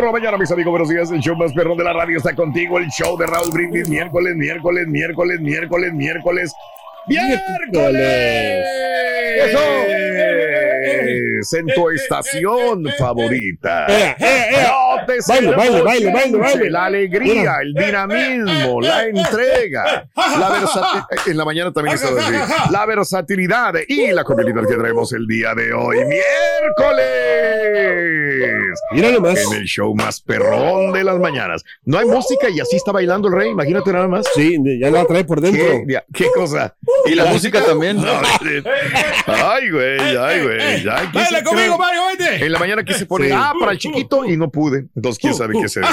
Por la mañana, mis amigos. Buenos días. El show más perrón de la radio está contigo. El show de Raúl Brindis. Miércoles, miércoles, miércoles, miércoles, miércoles. ¡Miércoles! ¡Eso! En tu estación favorita. Eh, eh, eh. No te Baile, baile, baile, baile, baile. La alegría, el dinamismo, la entrega, la versatilidad. En la mañana también está así. La versatilidad y la comodidad que traemos el día de hoy, miércoles. Mira nomás. En el show más perrón de las mañanas. No hay música y así está bailando el rey. Imagínate nada más. Sí, ya la trae por dentro. ¿Qué, ya, qué cosa? Y la música también. Ay, güey, ay, güey. Ya conmigo, Mario, oíste. En la mañana quise poner, Sí. ah, para el chiquito y no pude. Entonces, quién sabe qué se debe.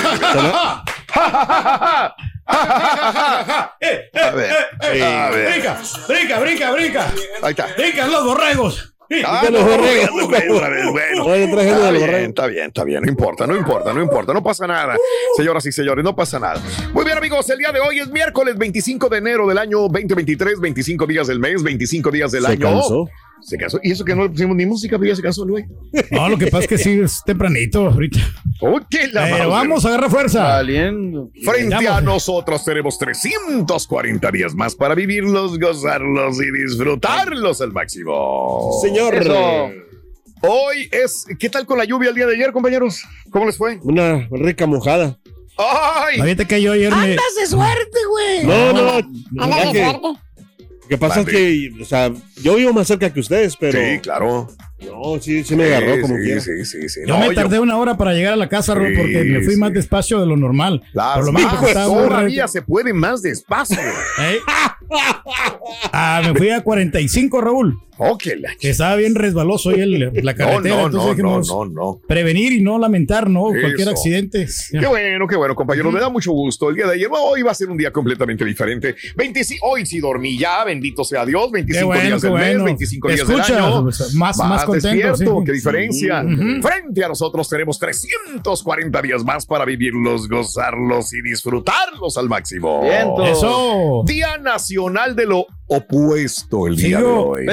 A ver, a ver. Brinca, brinca, brinca, brinca. Ahí está. Brincan los borregos. Ah, de los no, vez, bueno. Está bien, borregos. está bien, está bien, no importa, no importa, no importa, no pasa nada. Señoras y señores, no pasa nada. Muy bien, amigos, el día de hoy es miércoles 25 de enero del año 2023, 25 días del mes, 25 días del Se año. cansó. Se casó. Y eso que no le pusimos ni música, pero ya se casó el güey. No, lo que pasa es que sí es tempranito ahorita. Oh, qué la vamos a agarrar fuerza. Saliendo. Frente a nosotros tenemos 340 días más para vivirlos, gozarlos y disfrutarlos al máximo. Señor. Hoy es, ¿qué tal con la lluvia el día de ayer, compañeros? ¿Cómo les fue? Una rica mojada. ¡Ay! Ahorita que yo ayer me... de suerte, güey. No, no. Anda ya de que, suerte. Lo que pasa es que, o sea, yo vivo más cerca que ustedes, pero. Sí, claro. No, sí, sí me agarró Sí, como sí, quiera. sí, sí, sí. Yo No, me tardé una hora para llegar a la casa, Ro, Sí, porque me fui sí. más despacio de lo normal. Las Por lo estaba muy todavía se puede más despacio. ¿Eh? Ah, me fui a 45, Raúl. Oh, que la Que estaba bien resbaloso ahí el- la carretera. no, entonces no, no, no, no. prevenir y no lamentar, ¿no? Cualquier accidente. Qué bueno, qué bueno, compañeros. Me da mucho gusto. El día de ayer, hoy va a ser un día completamente diferente. 25, hoy sí dormí ya, bendito sea Dios. 25 Qué bueno, días del mes, bueno. 25 Te días escucha, del año. o sea, más- más contento, sí. qué diferencia. Frente a nosotros tenemos 340 días más para vivirlos, gozarlos y disfrutarlos al máximo. Eso. Día Nacional de lo Opuesto el día de hoy.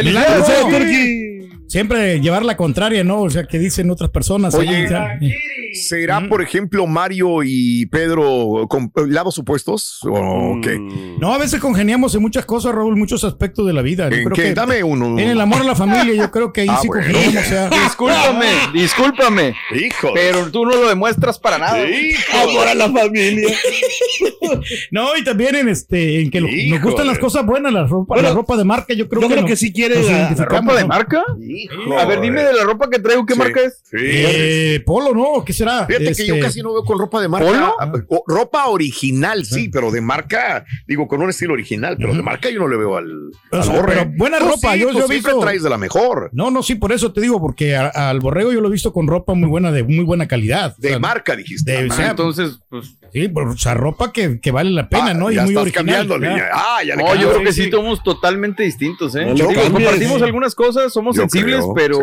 Siempre llevar la contraria, ¿no? O sea, que dicen otras personas. Oye, ¿Será, por ejemplo, Mario y Pedro con lados opuestos? ¿O qué? No, a veces congeniamos en muchas cosas, Raúl, muchos aspectos de la vida. Yo ¿En creo qué? que Dame uno. En el amor a la familia, yo creo que ahí Ah, sí bueno. congeniamos. O sea, Discúlpame, discúlpame. Hijo. Pero tú no lo demuestras para nada. Amor a la familia. no, y también en este, en que lo- nos Híjole. gustan las cosas buenas, la ropa, Bueno, la ropa de marca, yo creo Yo que, creo no- que sí quiere la- ¿Ropa de ¿no? marca? Hijo. A ver, dime de la ropa que traigo, ¿qué Sí. marca es? Sí. Eh, polo, ¿no? ¿Qué será? Fíjate que Este, yo casi no veo con ropa de marca. ¿Polo? Ah, o- ropa original, sí, pero de marca, digo, con un estilo original, pero de marca yo no le veo al, O al sea, borre. pero buena Tú ropa, sí, yo- tú yo he siempre visto- traes de la mejor. No, no, sí, por eso te digo, porque a- al borrego yo lo he visto con ropa muy buena, de muy buena calidad. De O sea, marca, dijiste. de- Ah, o sea, Entonces, pues, Sí, pero, o sea, ropa que, que vale la pena, Ah, ¿no? Y ya muy estás original. cambiándole. ya. ya. Ah, ya le No, yo creo que sí, somos totalmente distintos, ¿eh? Compartimos algunas cosas, somos sensibles, pero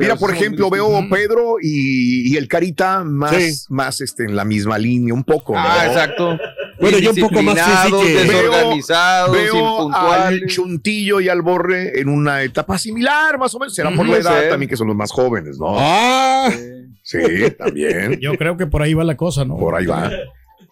Mira, por ejemplo, veo distintos. Pedro y, y el Carita más, Sí. más este, en la misma línea, un poco. ¿no? Ah, exacto. Bueno, yo un poco más desorganizados, Veo al impuntuales. Chuntillo y al Borre en una etapa similar, más o menos. Será por la edad también que son los más jóvenes, ¿no? Ah, Sí, también. Yo creo que por ahí va la cosa, ¿no? Por ahí va.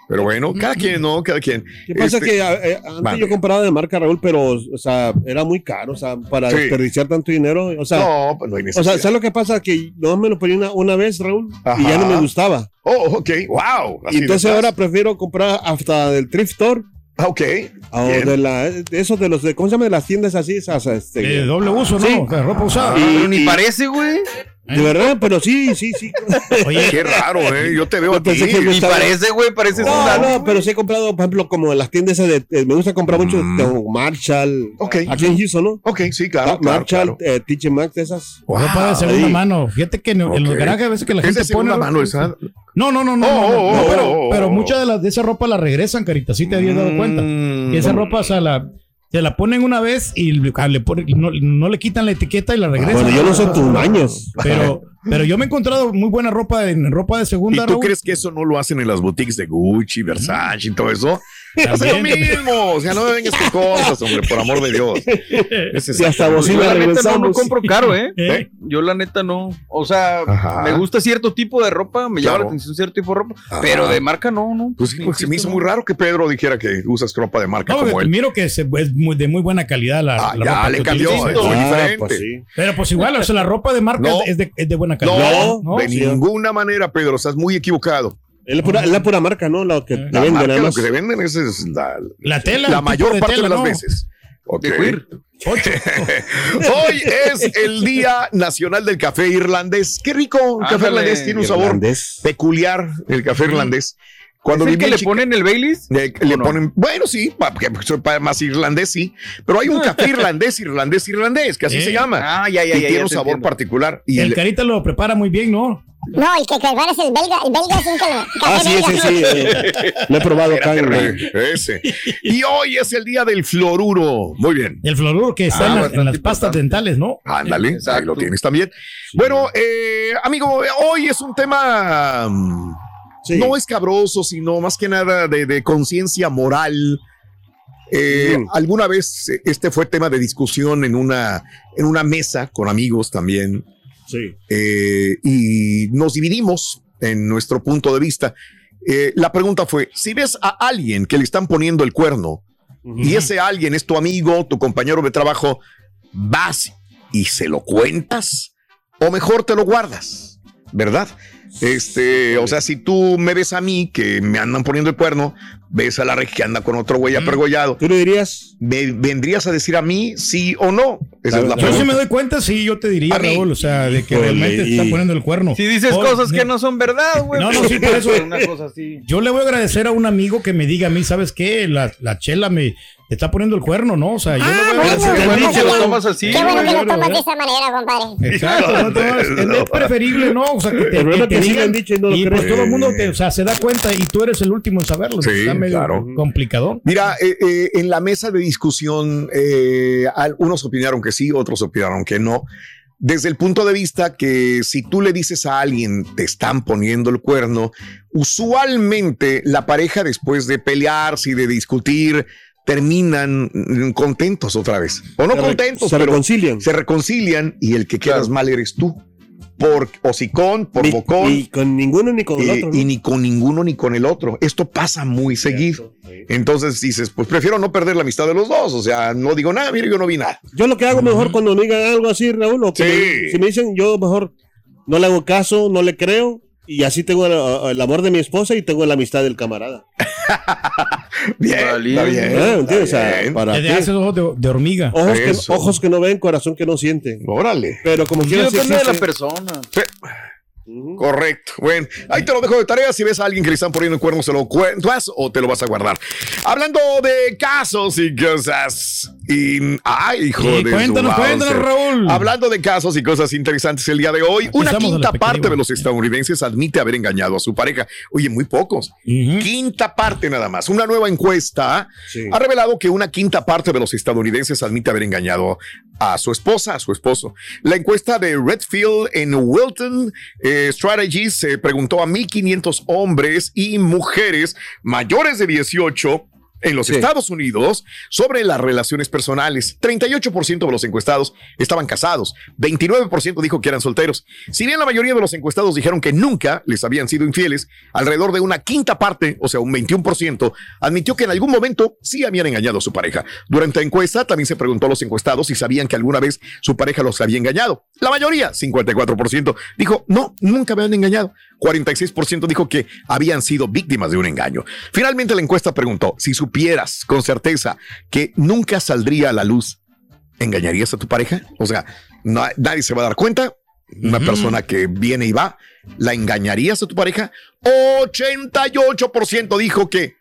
Pero bueno, cada quien, ¿no? Cada quien. ¿Qué pasa? Este, que eh, antes yo compraba de marca Raúl, pero, o sea, era muy caro, o sea, para Sí. desperdiciar tanto dinero. O sea, No, pues no hay o necesidad. sea, ¿sabes lo que pasa? Que no me lo ponía una, una vez, Raúl, y ya no me gustaba. Oh, ok, wow. Y entonces ahora prefiero comprar hasta del thrift store Ah, Ok. o Bien. de la de esos de los de ¿cómo se llama? de las tiendas así esas este, De doble uso, ¿no? Sí. O sea, ropa usada. Y- Pero ni parece, güey. De verdad, pero sí, sí, sí. Oye, Qué raro, ¿eh? Yo te veo me Ni estaba- parece, güey, parece No, sudado, no, güey. pero sí he comprado, por ejemplo, como en las tiendas esas de, eh, me gusta comprar mucho Mm. de Marshall, Ok. aquí en Houston, ¿no? Ok, sí, claro. Ah, claro, Marshall, claro. eh, de esas. ropa de segunda ahí. mano. Fíjate que en, en los garajes a veces que la ¿Es gente de segunda pone. mano esa? No, no, no, no. Oh, no, oh, no, oh, pero, oh, pero mucha de, la, de esa ropa la regresan, carita. Sí te habías dado cuenta. Mm, Y esa no. ropa, o sea, la, se la ponen una vez y le, le ponen- no, no le quitan la etiqueta y la regresan. Bueno, yo no sé tus años. Pero, pero yo me he encontrado muy buena ropa en ropa de ¿Y segunda. tú Raúl. crees que eso no lo hacen en las boutiques de Gucci, Versace y todo eso? Hacen lo mismo. O sea, no me vengas con cosas, hombre, por amor de Dios. Es Y hasta bocina Yo la neta no, no compro caro, ¿eh? ¿Eh? Yo la neta no. O sea, Ajá. me gusta cierto tipo de ropa, me llama la atención cierto tipo de ropa, Ajá. pero de marca no, no. Pues sí, porque se me hizo muy raro que Pedro dijera que usas ropa de marca No, como él. miro que es muy, de muy buena calidad la, Ah, la ya ropa le cambió, es muy Ah, diferente. pues sí. Pero pues igual, o sea, la ropa de marca No. es, de, es de buena No, calidad. ¿no? de Sí. ninguna manera, Pedro, estás muy equivocado. Es la pura, la pura marca, ¿no? La que te La venden, marca, lo que te venden esa es la, La tela. la el mayor parte tela, de las ¿no? veces. Ok. De queer. Hoy es el Día Nacional del Café Irlandés. Qué rico, el café Ándale. irlandés tiene un sabor Irlandés. peculiar, el café irlandés. Cuando ¿Es el que le Chica- ponen el Baileys? le, ¿O le no? ponen, bueno, sí, pa- que soy pa- más irlandés, sí, pero hay un café irlandés, irlandés, irlandés, que así ¿Eh? se llama. Ah, ya, ya, y ya. tiene ya un sabor entiendo. particular. Y El le- carita lo prepara muy bien, ¿no? No, el que prepara es el belga. El belga es un Ah, sí, ese belga. sí. eh, lo he probado acá. en- ese. Y hoy es el día del fluoruro. Muy bien. El fluoruro que está Ah, en, la- en las pastas dentales, ¿no? Ándale, ahí lo tienes también. Bueno, eh, amigo, hoy es un tema mm, Sí. no escabroso, sino más que nada de, de conciencia moral. Eh, Mm. Alguna vez este fue tema de discusión en una, en una mesa con amigos también. Sí. eh, y nos dividimos en nuestro punto de vista. Eh, la pregunta fue, si ves a alguien que le están poniendo el cuerno y ese alguien es tu amigo, tu compañero de trabajo, vas y se lo cuentas o mejor te lo guardas, ¿verdad? Este, o sea, si tú me ves a mí que me andan poniendo el cuerno, ves a la rey que anda con otro güey apergollado, ¿Tú le dirías? ¿me vendrías a decir a mí sí o no? Esa es la Yo Yo sí pregunta. me doy cuenta, sí, yo te diría. Raúl, o sea, de que Híjole, realmente te está poniendo el cuerno. Si dices Oh, cosas que no son verdad, güey. No, no, sí, por eso- Una cosa así. Yo le voy a agradecer a un amigo que me diga a mí, ¿sabes qué? La, la chela me te está poniendo el cuerno, ¿no? O sea, yo Ah, le voy a bueno, agradecer. Qué bueno Qué que lo tomas así. Qué bueno que lo tomas de esa manera, compadre. Exacto, no, no, es, es preferible, ¿no? O sea, que te, que te digan dicho y no lo y pues todo el mundo te, o sea, se da cuenta y tú eres el último en saberlo. Sí, está medio claro. complicado. Mira, eh, eh, en la mesa de discusión, eh, unos opinaron que sí, otros opinaron que no. Desde el punto de vista que si tú le dices a alguien te están poniendo el cuerno, usualmente la pareja después de pelearse y de discutir terminan contentos otra vez. O no Se contentos, se pero reconcilian. se reconcilian y el que quedas Claro. mal eres tú. Por hocicón, por Ni- bocón. Y con ninguno ni con el y, otro. ¿no? y ni con ninguno ni con el otro. Esto pasa muy seguido. Sí. Entonces dices, pues prefiero no perder la amistad de los dos. O sea, no digo nada, mire, yo no vi nada. Yo lo que hago mejor cuando me digan algo así, Raúl, o que Sí. me- si me dicen, yo mejor no le hago caso, no le creo, y así tengo el, el amor de mi esposa y tengo la amistad del camarada. Bien, está bien. ¿Eh? está. O sea, bien. ¿para Te qué? haces ojos de, de hormiga. Ojos que, Eso. ojos que no ven, corazón que no siente. Órale. Pero como sí depende de la persona. Correcto. Bueno, ahí te lo dejo de tarea. Si ves a alguien que le están poniendo el cuerno, se lo cuentas o te lo vas a guardar. Hablando de casos y cosas Y, ay, hijo Sí, de cuéntanos, su cuéntanos. Raúl. Hablando de casos y cosas interesantes el día de hoy, Aquí una quinta parte de los estadounidenses admite haber engañado a su pareja. Oye, muy pocos. Quinta parte nada más. Una nueva encuesta Sí. ha revelado que una quinta parte de los estadounidenses admite haber engañado a su esposa, a su esposo. La encuesta de Redfield en Wilton eh, Strategies se preguntó a 1.500 hombres y mujeres mayores de 18 en los Sí. Estados Unidos sobre las relaciones personales. 38% de los encuestados estaban casados, 29% dijo que eran solteros. Si bien la mayoría de los encuestados dijeron que nunca les habían sido infieles, alrededor de una quinta parte, o sea, un 21%, admitió que en algún momento sí habían engañado a su pareja. Durante la encuesta también se preguntó a los encuestados si sabían que alguna vez su pareja los había engañado. La mayoría, 54%, dijo no, nunca me han engañado. 46% dijo que habían sido víctimas de un engaño. Finalmente la encuesta preguntó, si supieras con certeza que nunca saldría a la luz, ¿engañarías a tu pareja? O sea, no- nadie se va a dar cuenta. Una persona que viene y va, ¿la engañarías a tu pareja? 88% dijo que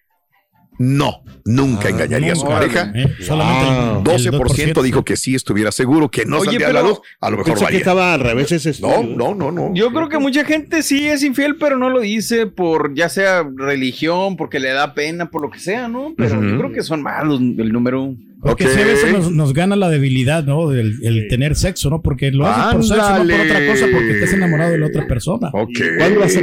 no, nunca engañaría a su pareja. Eh, solamente el- Ah, el 12% dijo que sí estuviera seguro que no Oye, saldría a la luz. A lo mejor Pensé que estaba al revés ese No, estudio. no, no, no. Yo creo que mucha gente sí es infiel, pero no lo dice por ya sea religión, porque le da pena, por lo que sea, ¿no? Pero yo creo que son malos el número. Porque Ok. sí, a veces nos, nos gana la debilidad, ¿no? El, el tener sexo, ¿no? Porque lo haces por sexo, no por otra cosa, porque estás enamorado de la otra persona. Ok. ¿Cuándo vas a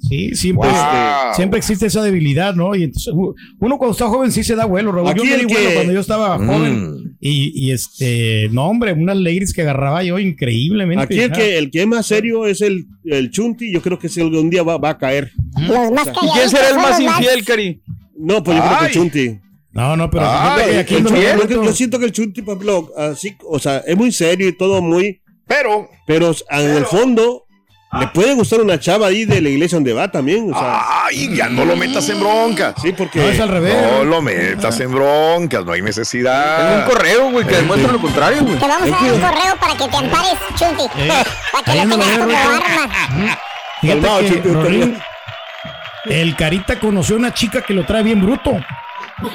Sí, siempre, Wow. siempre existe esa debilidad, ¿no? Y entonces uno cuando está joven sí se da vuelo, Raúl. Aquí yo me el di que- vuelo cuando yo estaba Mm. joven. Y, y este, no, hombre, unas ladies que agarraba yo increíblemente. Aquí el que, el que es más serio es el, el Chunti. Yo creo que es el que un día va, va a caer. Los más ¿Y quién será el más infiel, Cari? No, pues yo creo que Chunti. No, no, pero Ay, fíjate que aquí El no Chunti, me yo, siento que el Chunti, por ejemplo, así, o sea, es muy serio y todo muy, Pero, pero en el fondo le puede gustar una chava ahí de la iglesia donde va también. O sea, ay, ya no lo metas en broncas. sí, porque No, es al revés. No lo metas en broncas, no hay Tengo necesidad. un correo, güey, que demuestra lo contrario, güey. Te vamos a dar un correo para que te ampares, Chunti. Para que lo tengas la como arma. Fíjate que Chunti, Rorín, el Carita conoció a una chica que lo trae bien bruto.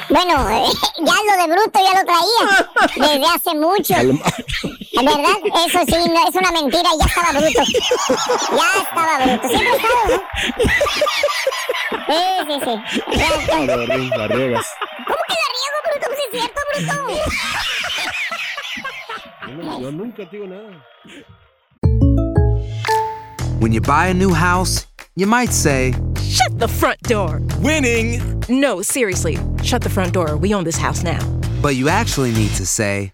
Bueno, eh, ya lo de bruto ya lo traía. Desde hace mucho. Verdad, eso sí, no, es una mentira, ya estaba bruto. Ya estaba bruto, siempre ha estado, ¿no? Sí, sí, sí. Ya está. La riegas, la riegas. ¿Cómo que la riego, bruto? Pues es cierto, bruto. Yo no- Yo nunca digo nada. When you buy a new house, you might say, Shut the front door. Winning! No, seriously. Shut the front door. We own this house now. But you actually need to say,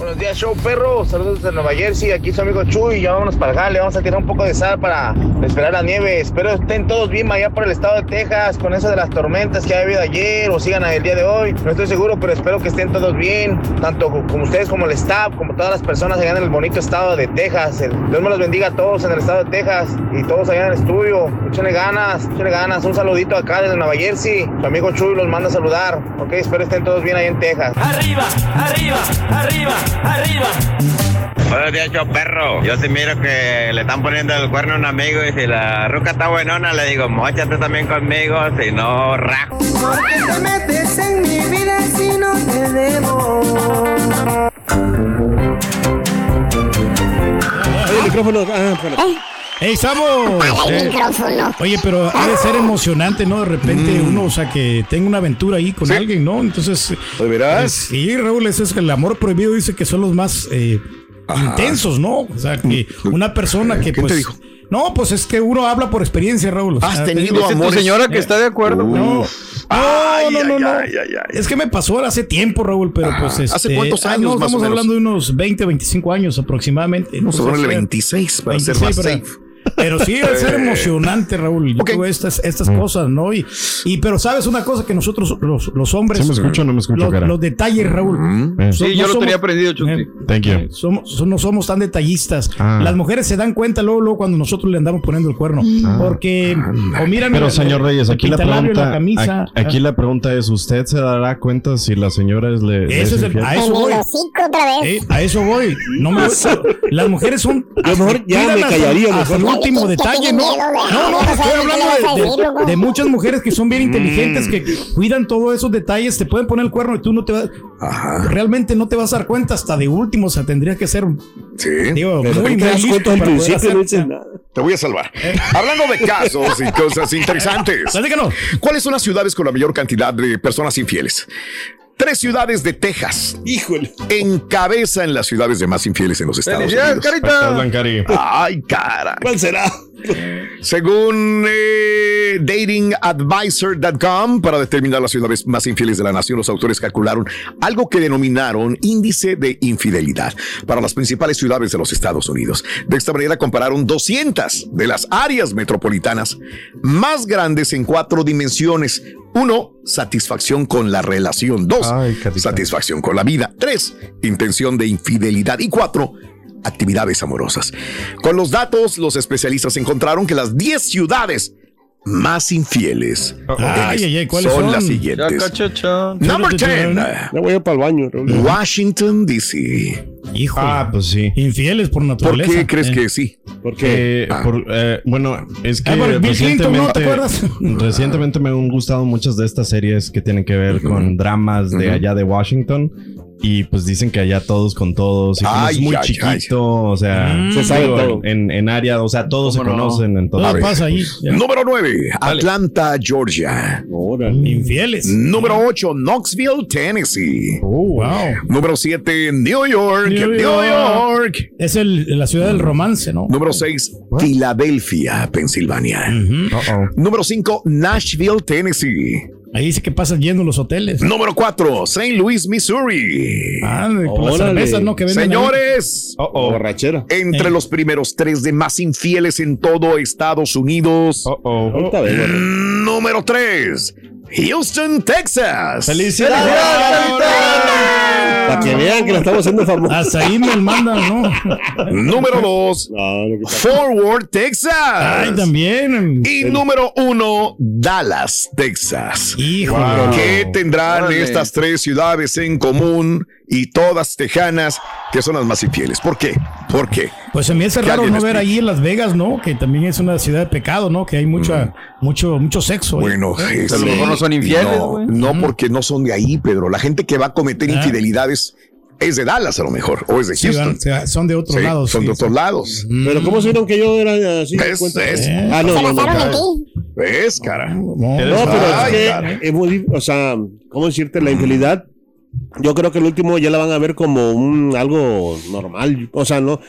Buenos días, show perro. Saludos desde Nueva Jersey. Aquí su amigo Chuy. Ya vámonos para acá. Le vamos a tirar un poco de sal para esperar la nieve. Espero estén todos bien allá por el estado de Texas con eso de las tormentas que ha habido ayer o sigan el día de hoy. No estoy seguro, pero espero que estén todos bien. Tanto como ustedes como el staff, como todas las personas allá en el bonito estado de Texas. Dios me los bendiga a todos en el estado de Texas y todos allá en el estudio. Échenle ganas, échenle ganas. Un saludito acá desde Nueva Jersey. Su amigo Chuy los manda a saludar. Ok, espero estén todos bien ahí en Texas. Arriba, arriba, arriba, arriba. Buenos días, yo perro. Yo sí miro que le están poniendo el cuerno a un amigo y si la ruca está buenona, le digo, mochate también conmigo, si no, rajo. ¿Por qué te metes en mi vida si no te debo? El micrófono. Ah, espera. ¡Ey, estamos! Apaga el Eh, micrófono. Oye, pero ha de ser emocionante, ¿no? De repente Mm. uno, o sea, que tenga una aventura ahí con alguien, ¿no? Entonces. ¿De veras? eh, Sí, Raúl, eso es que el amor prohibido dice que son los más eh, intensos, ¿no? O sea, que una persona que, Mm. ¿Quién pues. te dijo? No, pues es que uno habla por experiencia, Raúl. O ¿Has sea, tenido? Tu señora que está de acuerdo. güey. No, Ay, no, no, ay, no. ay, ay, ay. Es que me pasó hace tiempo, Raúl, pero pues ¿hace este, cuántos ah, años, no, más o estamos menos? hablando de unos 20, 25 años aproximadamente. Ponerle eh, 26 para ser 26 más para- safe. Pero sí, debe ser emocionante, Raúl. Yo Ok. creo estas, estas cosas, ¿no? Y, y pero sabes una cosa que nosotros, los, los hombres. ¿Sí me escucho o no me escucho, los, cara? los detalles, Raúl. So- Sí, yo no lo somos- tenía prendido, Chucky. eh, Thank you. eh, somos, so- no somos tan detallistas. Ah. Las mujeres se dan cuenta luego, luego cuando nosotros le andamos poniendo el cuerno. Porque, o miran. Pero el- señor Reyes, aquí la pregunta, la camisa. a- aquí la pregunta es, ¿usted se dará cuenta si la señora es le, le Eso es el- infiel? a eso voy. Eh, a eso voy. No me, las mujeres son. Yo mejor ya me callaría, mejor. Último detalle, ¿no? No, no, estoy hablando de, muchas mujeres que son bien inteligentes, que cuidan todos esos detalles, te pueden poner el cuerno y tú no te vas. Ajá. Realmente no te vas a dar cuenta hasta de último, o sea, tendría que ser. Sí. Digo, muy, te muy das listo cuenta al para poder principio, no hacer- dices nada. Te voy a salvar. Hablando de casos y cosas interesantes. ¿Cuáles son las ciudades con la mayor cantidad de personas infieles? Tres ciudades de Texas Híjole. encabezan las ciudades de más infieles en los Estados ¡Felicidades, Unidos. Carita! Ay, cara. ¿Cuál será? Según eh, datingadvisor.com, para determinar las ciudades más infieles de la nación, los autores calcularon algo que denominaron índice de infidelidad para las principales ciudades de los Estados Unidos. De esta manera compararon 200 de las áreas metropolitanas más grandes en cuatro dimensiones. Uno, satisfacción con la relación. Dos, Ay, satisfacción con la vida. Tres, intención de infidelidad. Y cuatro, actividades amorosas. Con los datos, los especialistas encontraron que las 10 ciudades más infieles Ay, ay, ay, ¿cuáles son? las Ya, siguientes. Number 10, Ya voy a ir para el baño. Raúl. Washington, D.C. Hijo. Ah, pues sí. Infieles por ¿Por naturaleza. qué crees Eh. que sí? Porque Eh, por- eh, bueno, es que Ah, bueno, Bill Clinton, ¿no? ¿Te recientemente, acuerdas? recientemente me han gustado muchas de estas series que tienen que ver con dramas de allá de Washington. Y pues dicen que allá todos con todos. Y Ay, es muy ay, chiquito, o sea, Mm. Se sabe digo, todo. En, en área, o sea, todos se ¿Cómo no? conocen. Todo Entonces, pasa ahí. Ya. Número 9, Atlanta, Georgia. Órale. Infieles. Número 8, Knoxville, Tennessee. Oh, wow. Número 7, New York, New New, York. York. Es el, la ciudad del romance, ¿no? Número 6, Filadelfia, Pensilvania. Número 5, Nashville, Tennessee. Ahí dice que pasan yendo los hoteles. Número 4, St. Louis, Missouri. Ah, por las cervezas, ¿no? Que. Señores, Uh-oh. Borrachera. entre Eh. los primeros tres de más infieles en todo Estados Unidos. Raúl. Mm, Número 3, Houston, Texas. Para que vean que la estamos haciendo famosa. Hasta ahí me mandan, ¿no? Número 2, No, lo que pasa- Forward, Texas. Ay, también. Y número uno, Dallas, Texas. Híjole. ¿Qué tendrán Órale. estas tres ciudades en común y todas tejanas que son las más infieles? ¿Por qué? ¿Por qué? Pues se me hace raro no ver ahí en Las Vegas, ¿no? Que también es una ciudad de pecado, ¿no? Que hay mucha, mucho, mucho sexo. Bueno, ¿Eh? es- a lo mejor no son infieles, No, güey. no, porque no son de ahí, Pedro. La gente que va a cometer Ah. infidelidades es de Dallas a lo mejor, o es de Sí, Houston. van- son de otros Sí, lados. son sí, de sí. otros lados. Pero ¿cómo supieron que yo era así? Es- es- Ah, no, no, no. basaron en No, ti. ¿Ves, cara? No, No, pero Ay, es que es muy, dif- o sea, ¿cómo decirte? La infidelidad, yo creo que el último ya la van a ver como un algo normal. O sea, no.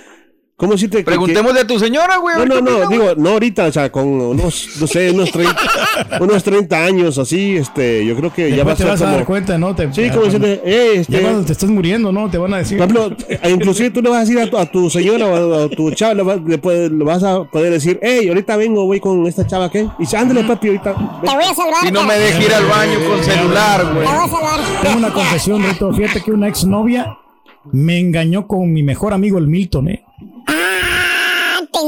¿Cómo decirte? que- Preguntémosle a tu señora, güey. No, no, no, opina, digo, no ahorita, o sea, con unos, no sé, unos 30, unos 30 años así, este, yo creo que ya va a Después te ser vas a dar cuenta, ¿no? Te, Sí, como decirte, eh, este... Ya cuando te estás muriendo, ¿no? Te van a decir. Por ejemplo, eh, inclusive tú le vas a decir a tu, a tu señora o a, a tu chava, le, vas- le vas a poder decir, hey, ahorita vengo, voy con esta chava, ¿qué? Y dice, ándale, papi, ahorita. ven". Te voy a salvar. Si no me cara. deje ir al baño con celular, Te güey. voy a salvar. Tengo una confesión, Rito. Fíjate que una exnovia me engañó con mi mejor amigo, el Milton, ¿eh?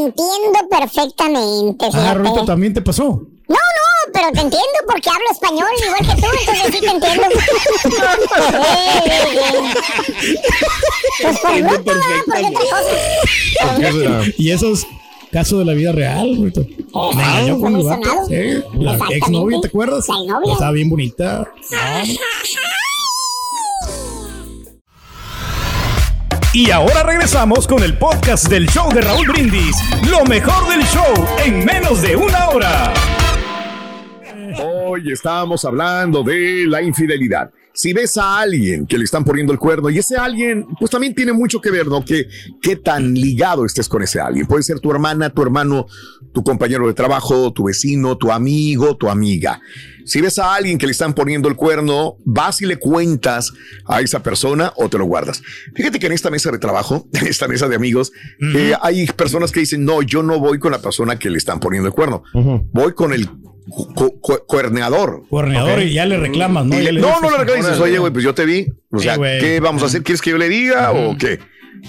Ah, entiendo perfectamente. Ah, fíjate. Rito, ¿también te pasó? No, no, pero te entiendo porque hablo español igual que tú, entonces sí te entiendo. Pues por bruto, ¿verdad? Porque otra cosa. Y esos casos de la vida real, Rito. Me engañó con mi vato. Sí, la exnovia, ¿te acuerdas? La exnovia. Estaba bien bonita. Y ahora regresamos con el podcast del show de Raúl Brindis. Lo mejor del show en menos de una hora. Hoy estábamos hablando de la infidelidad. Si ves a alguien que le están poniendo el cuerno y ese alguien, pues también tiene mucho que ver, ¿no? Que qué tan ligado estés con ese alguien. Puede ser tu hermana, tu hermano, tu compañero de trabajo, tu vecino, tu amigo, tu amiga. Si ves a alguien que le están poniendo el cuerno, vas y le cuentas a esa persona o te lo guardas. Fíjate que en esta mesa de trabajo, en esta mesa de amigos, eh, hay personas que dicen, no, yo no voy con la persona que le están poniendo el cuerno. Voy con el cu- cu- cuerneador. Cuerneador y ya le reclamas, ¿no? Le- no, no le reclamas. Dices, oye, güey, pues yo te vi. O sea. ¿qué vamos a hacer? ¿Quieres que yo le diga o qué?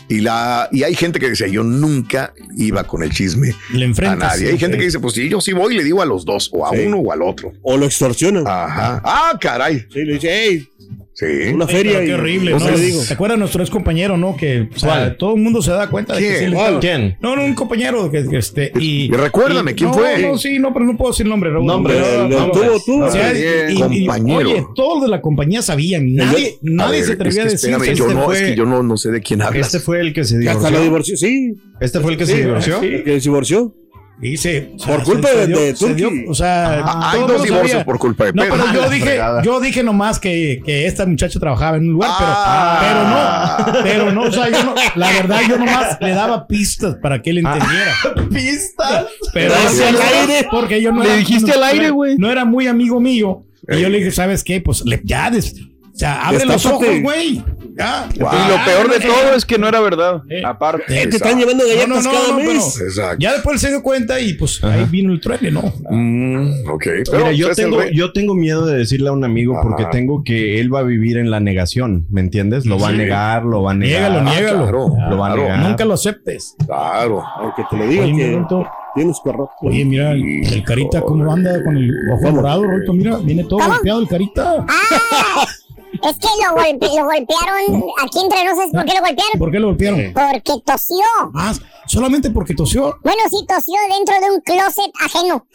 Y, la, y hay gente que dice, yo nunca iba con el chisme Le a nadie. Hay sí, gente que dice, pues sí, yo sí voy y le digo a los dos, o a Sí. uno o al otro. O lo extorsionan. Ajá. Ah, caray. Sí, le dice, hey, Sí. una feria. y- qué horrible, no ¿no? se le digo. ¿Te acuerdas de nuestro ex compañero, no? Que o sea, ¿Cuál? todo el mundo se da cuenta de que ¿Quién? sí ¿Cuál? ¿Quién? No, no, un compañero que, que este. Y, Y recuérdame, y- ¿quién no, fue? No, sí, no, pero no puedo decir nombre, Raúl. Nombre, el- el tubo, tubo. o sea, y- y- compañero. Oye, todos de la compañía sabían. Nadie, nadie ver, se atrevía es a decir espérame, que yo este no, fue. es que yo no, no sé de quién hablas. Este fue el que se Hasta divorció. lo divorció, sí. Este fue el que Sí, se divorció. sí, que se divorció. Dice, o Por culpa se- de- se dio- de se dio- Turki. o sea, Ah, hay dos divorcios por culpa de No, Pedro. pero yo dije, fregada. yo dije nomás que, que esta muchacha trabajaba en un lugar, Ah. pero, pero no, pero no, o sea, yo no, la verdad yo nomás le daba pistas para que él entendiera. ¿Pistas? Pero no, al aire. porque yo no Le era- dijiste no- al aire, no- güey. No era muy amigo mío. Y yo le dije, ¿sabes qué? Pues le, ya, des- o sea, abre los ojos, güey. Wow. Y lo peor de todo es que no era verdad. Eh. Aparte. Eh, te están llevando galletas No, no, no, cada no, mes. Exacto. Ya después él se dio cuenta y pues ahí vino el truene, ¿no? Mm, ok. Pero, Mira, yo pues, tengo, yo tengo miedo de decirle a un amigo porque tengo que él va a vivir en la negación, ¿me entiendes? Lo va a negar, lo va a negar. Niégalo, niégalo. claro, Lo va a negar. Nunca lo aceptes. Claro. Aunque te lo digan Oye, que Rolito, tienes cuerno. Oye, mira, el, el carita, ¿cómo anda con el ojo morado, Rolito? Mira, viene todo golpeado el carita. Es que lo, golpe- lo golpearon aquí entre nosotros. ¿Por qué lo golpearon? ¿Por qué lo golpearon? Porque tosió. Ah, solamente porque tosió. Bueno, sí, tosió dentro de un closet ajeno.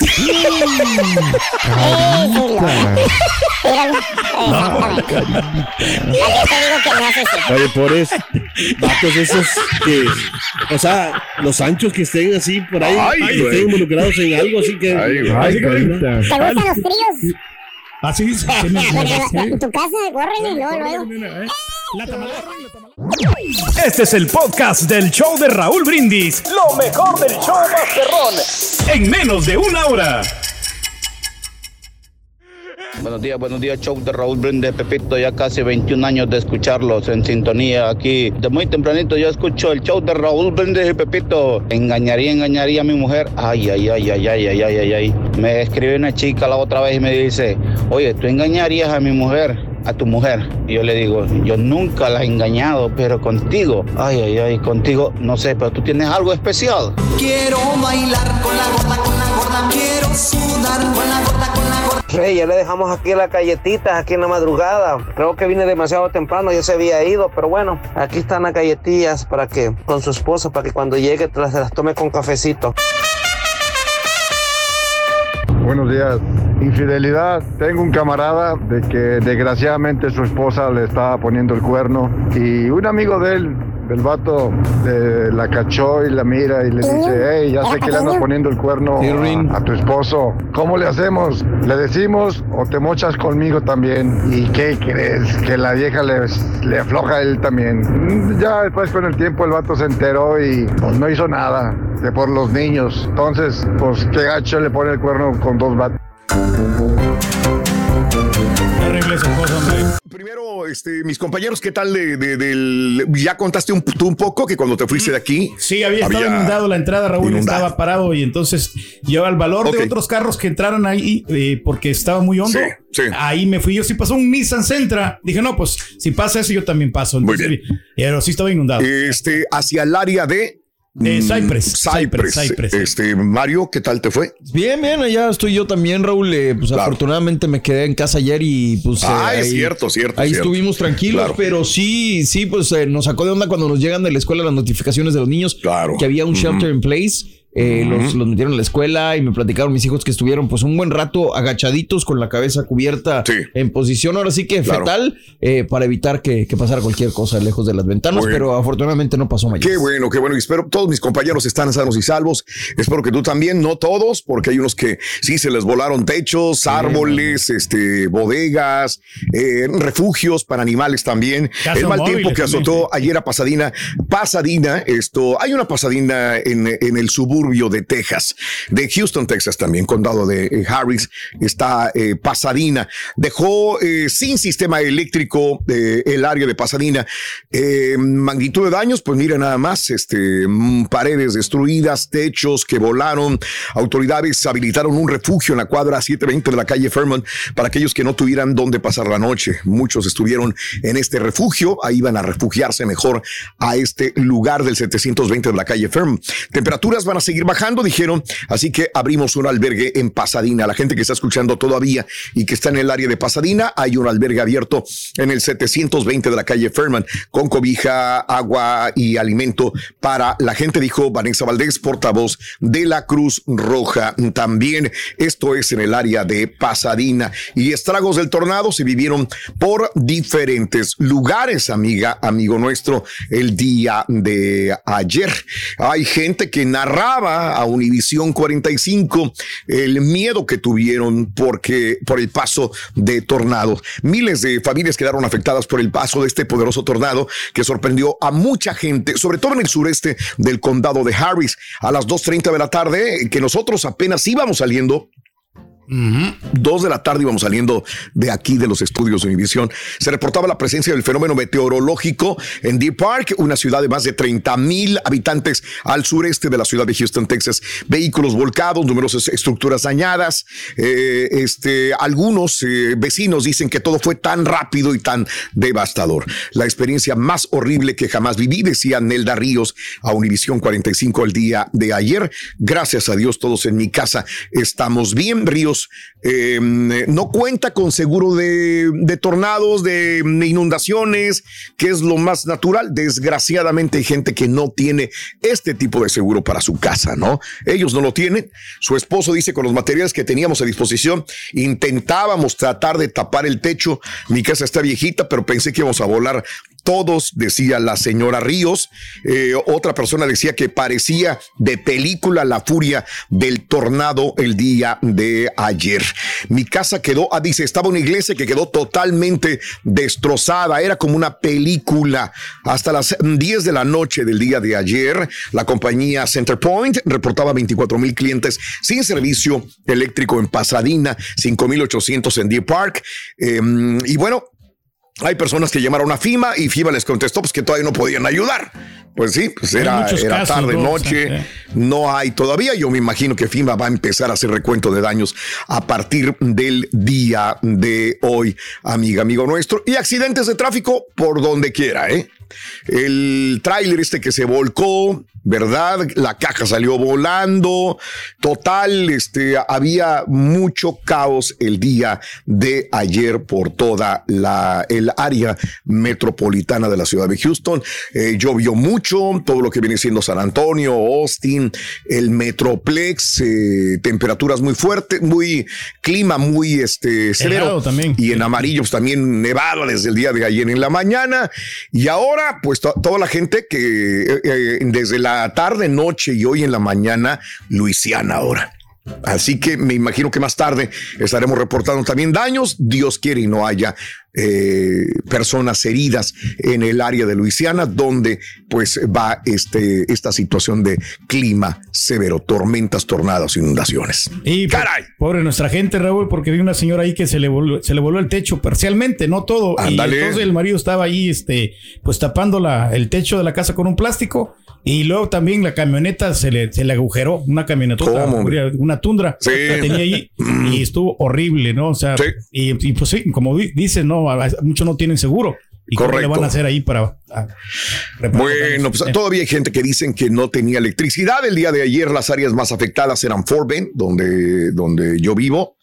No hace eso. Oye, vatos esos que, o sea, los anchos que estén así por ahí, Ay, que estén involucrados en algo así que. Ay. Ay. ¿Te gustan los tríos? Así dice. me- sí. en tu casa, córrele, luego, luego. La tamalera, la tamalera. Este es el podcast del show de Raúl Brindis. Lo mejor del show Masterrón. En menos de una hora. Buenos días, buenos días, show de Raúl Brindis Pepito. Ya casi 21 años de escucharlos en sintonía aquí. De muy tempranito yo escucho el show de Raúl Brindis y Pepito. Engañaría, engañaría a mi mujer. Ay, ay, ay, ay, ay, ay, ay, ay. Me escribe una chica la otra vez y me dice, oye, tú engañarías a mi mujer a tu mujer. Y yo le digo, yo nunca la he engañado, pero contigo, ay, ay, ay, contigo, no sé, pero tú tienes algo especial. Quiero bailar con la gorda, con la gorda. Quiero sudar con la gorda, con la gorda. Rey, ya le dejamos aquí las galletitas aquí en la madrugada. Creo que vine demasiado temprano, ya se había ido, pero bueno, aquí están las galletillas para que con su esposa, para que cuando llegue se las tome con cafecito. Buenos días. Infidelidad. Tengo un camarada de que desgraciadamente su esposa le estaba poniendo el cuerno y un amigo de él, del vato, eh, la cachó y la mira y le dice, hey, ya sé que le anda poniendo el cuerno a, a tu esposo. ¿Cómo le hacemos? ¿Le decimos o te mochas conmigo también? ¿Y qué crees? Que la vieja le, le afloja a él también. Ya después con el tiempo el vato se enteró y pues, no hizo nada de por los niños. Entonces, pues qué gacho le pone el cuerno con dos vatos. Primero, este, mis compañeros, ¿qué tal de, de- del. Ya contaste un, tú un poco que cuando te fuiste de aquí. Sí, había, estado inundado la entrada, Raúl inundado. estaba parado y entonces yo al valor de otros carros que entraron ahí eh, porque estaba muy hondo, ahí me fui yo. Si pasó un Nissan Sentra, dije, no, pues si pasa eso yo también paso. Muy Entonces, Pero sí estaba inundado. Este, hacia el área de. De mm, Cypress, Cypress. Cypress, Cypress. Este, Mario, ¿qué tal te fue? Bien, bien, allá estoy yo también, Raúl. eh, pues Claro. afortunadamente me quedé en casa ayer y pues. eh, Ah, es ahí- cierto, cierto, Ahí cierto. estuvimos tranquilos, Claro. pero sí, sí, pues eh, nos sacó de onda cuando nos llegan de la escuela las notificaciones de los niños. Que había un shelter in place. Eh, los, los metieron a la escuela y me platicaron mis hijos que estuvieron pues un buen rato agachaditos con la cabeza cubierta en posición ahora sí que Claro. fetal eh, para evitar que, que pasara cualquier cosa lejos de las ventanas, Bueno. pero afortunadamente no pasó mayor. Qué bueno, qué bueno. Y espero todos mis compañeros están sanos y salvos. Espero que tú también, no todos, porque hay unos que sí se les volaron techos, árboles, este, bodegas, eh, refugios para animales también. Casas el mal tiempo que también, azotó ayer a Pasadena. Pasadena, esto, hay una Pasadena en, en el suburbio de Texas, de Houston, Texas también, condado de eh, Harris, está eh, Pasadena. Dejó eh, sin sistema eléctrico el área de Pasadena. Magnitud de daños, pues mira nada más, este, mm, paredes destruidas, techos que volaron. Autoridades habilitaron un refugio en la cuadra 720 de la calle Fairmont para aquellos que no tuvieran dónde pasar la noche. Muchos estuvieron en este refugio, ahí iban a refugiarse mejor a este lugar del 720 de la calle Fairmont. Temperaturas van a seguir bajando, dijeron, así que abrimos un albergue en Pasadena. La gente que está escuchando todavía y que está en el área de Pasadena, hay un albergue abierto en el 720 de la calle Fairmont con cobija, agua y alimento para la gente, dijo Vanessa Valdés, portavoz de la Cruz Roja. También esto es en el área de Pasadena y estragos del tornado se vivieron por diferentes lugares, amiga, amigo nuestro, el día de ayer. Hay gente que narraba a Univisión 45 el miedo que tuvieron porque por el paso de tornados. Miles de familias quedaron afectadas por el paso de este poderoso tornado que sorprendió a mucha gente, sobre todo en el sureste del condado de Harris. A las 2.30 de la tarde, que nosotros apenas íbamos saliendo Dos de la tarde íbamos saliendo de aquí de los estudios de Univisión. Se reportaba la presencia del fenómeno meteorológico en Deer Park, una ciudad de más de 30 mil habitantes al sureste de la ciudad de Houston, Texas. Vehículos volcados, numerosas estructuras dañadas. Eh, este, algunos eh, vecinos dicen que todo fue tan rápido y tan devastador. La experiencia más horrible que jamás viví, decía Nelda Ríos a Univisión 45 el día de ayer. Gracias a Dios, todos en mi casa estamos bien. Ríos eh, no cuenta con seguro de, de tornados, de inundaciones, que es lo más natural. Desgraciadamente hay gente que no tiene este tipo de seguro para su casa, ¿no? Ellos no lo tienen. Su esposo dice con los materiales que teníamos a disposición, intentábamos tratar de tapar el techo. Mi casa está viejita, pero pensé que íbamos a volar todos, decía la señora Ríos. Eh, otra persona decía que parecía de película la furia del tornado el día de ayer. Mi casa quedó, ah, dice, estaba una iglesia que quedó totalmente destrozada, era como una película. Hasta las 10 de la noche del día de ayer, la compañía Centerpoint reportaba 24 mil clientes sin servicio eléctrico en Pasadena, 5800 en Deer Park. Eh, y bueno, hay personas que llamaron a FIMA y FIMA les contestó pues, que todavía no podían ayudar. Pues sí, pues era, muchos era casos, tarde, ¿no? noche, no hay todavía. Yo me imagino que FIMA va a empezar a hacer recuento de daños a partir del día de hoy, amiga, amigo nuestro. Y accidentes de tráfico por donde quiera, ¿eh? El tráiler este que se volcó, ¿verdad? La caja salió volando. Total, este, había mucho caos el día de ayer por toda la, el área metropolitana de la ciudad de Houston. Eh, llovió mucho, todo lo que viene siendo San Antonio, Austin, el Metroplex, eh, temperaturas muy fuertes, muy clima muy este, severo. También. Y en amarillo, pues también nevado desde el día de ayer en la mañana. Y ahora, pues to- toda la gente que eh, eh, desde la tarde, noche y hoy en la mañana, Luisiana ahora. Así que me imagino que más tarde estaremos reportando también daños. Dios quiere y no haya eh, personas heridas en el área de Luisiana, donde pues va este, esta situación de clima severo, tormentas, tornados, inundaciones. Y po- pobre nuestra gente, Raúl, porque vi una señora ahí que se le voló, se le voló el techo parcialmente, no todo. Ándale. Y entonces el marido estaba ahí, este, pues tapando la, el techo de la casa con un plástico. Y luego también la camioneta se le, se le agujeró, una camioneta, ¿Cómo, hombre? una tundra. Sí. La tenía ahí y estuvo horrible, ¿no? O sea, y, y, pues sí, como di- dicen, Muchos no tienen seguro. ¿Y cómo le Correcto. van a hacer ahí para... a- reparar Bueno, pues todavía hay gente que dicen que no tenía electricidad. El día de ayer las áreas más afectadas eran Fort Bend, donde, donde yo vivo.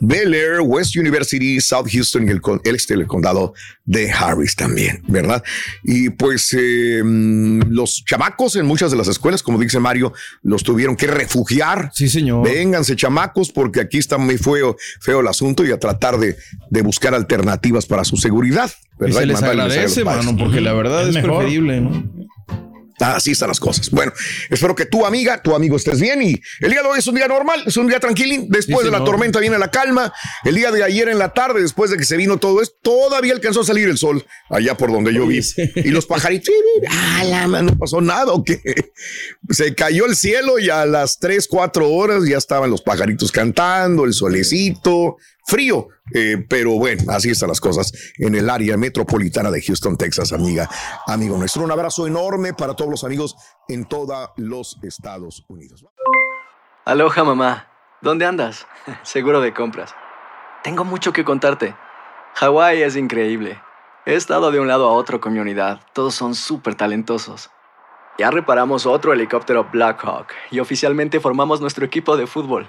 Bel Air, West University, South Houston y el, el este del condado de Harris también, ¿verdad? Y pues eh, mm, los chamacos en muchas de las escuelas, como dice Mario, los tuvieron que refugiar. Sí, señor. Vénganse, chamacos, porque aquí está muy feo, feo el asunto y a tratar de, de buscar alternativas para su seguridad. Y ¿verdad? se les agradece, mano, porque la verdad es, mejor. preferible, ¿no? Así están las cosas. Bueno, espero que tu amiga, tu amigo estés bien y el día de hoy es un día normal, es un día tranquilín. Después Sí, de la tormenta viene la calma. El día de ayer en la tarde, después de que se vino todo esto, todavía alcanzó a salir el sol allá por donde yo vi. Y los pajaritos, ah, la no pasó nada o qué. Se cayó el cielo y a las 3, 4 horas ya estaban los pajaritos cantando, el solecito, frío. eh, pero bueno, así están las cosas en el área metropolitana de Houston, Texas, amiga, amigo nuestro. Un abrazo enorme para todos los amigos en todos los Estados Unidos. Aloha mamá, ¿dónde andas? Seguro de compras. Tengo mucho que contarte. Hawái es increíble. He estado de un lado a otro con mi unidad. Todos son súper talentosos. Ya reparamos otro helicóptero Blackhawk y oficialmente formamos nuestro equipo de fútbol.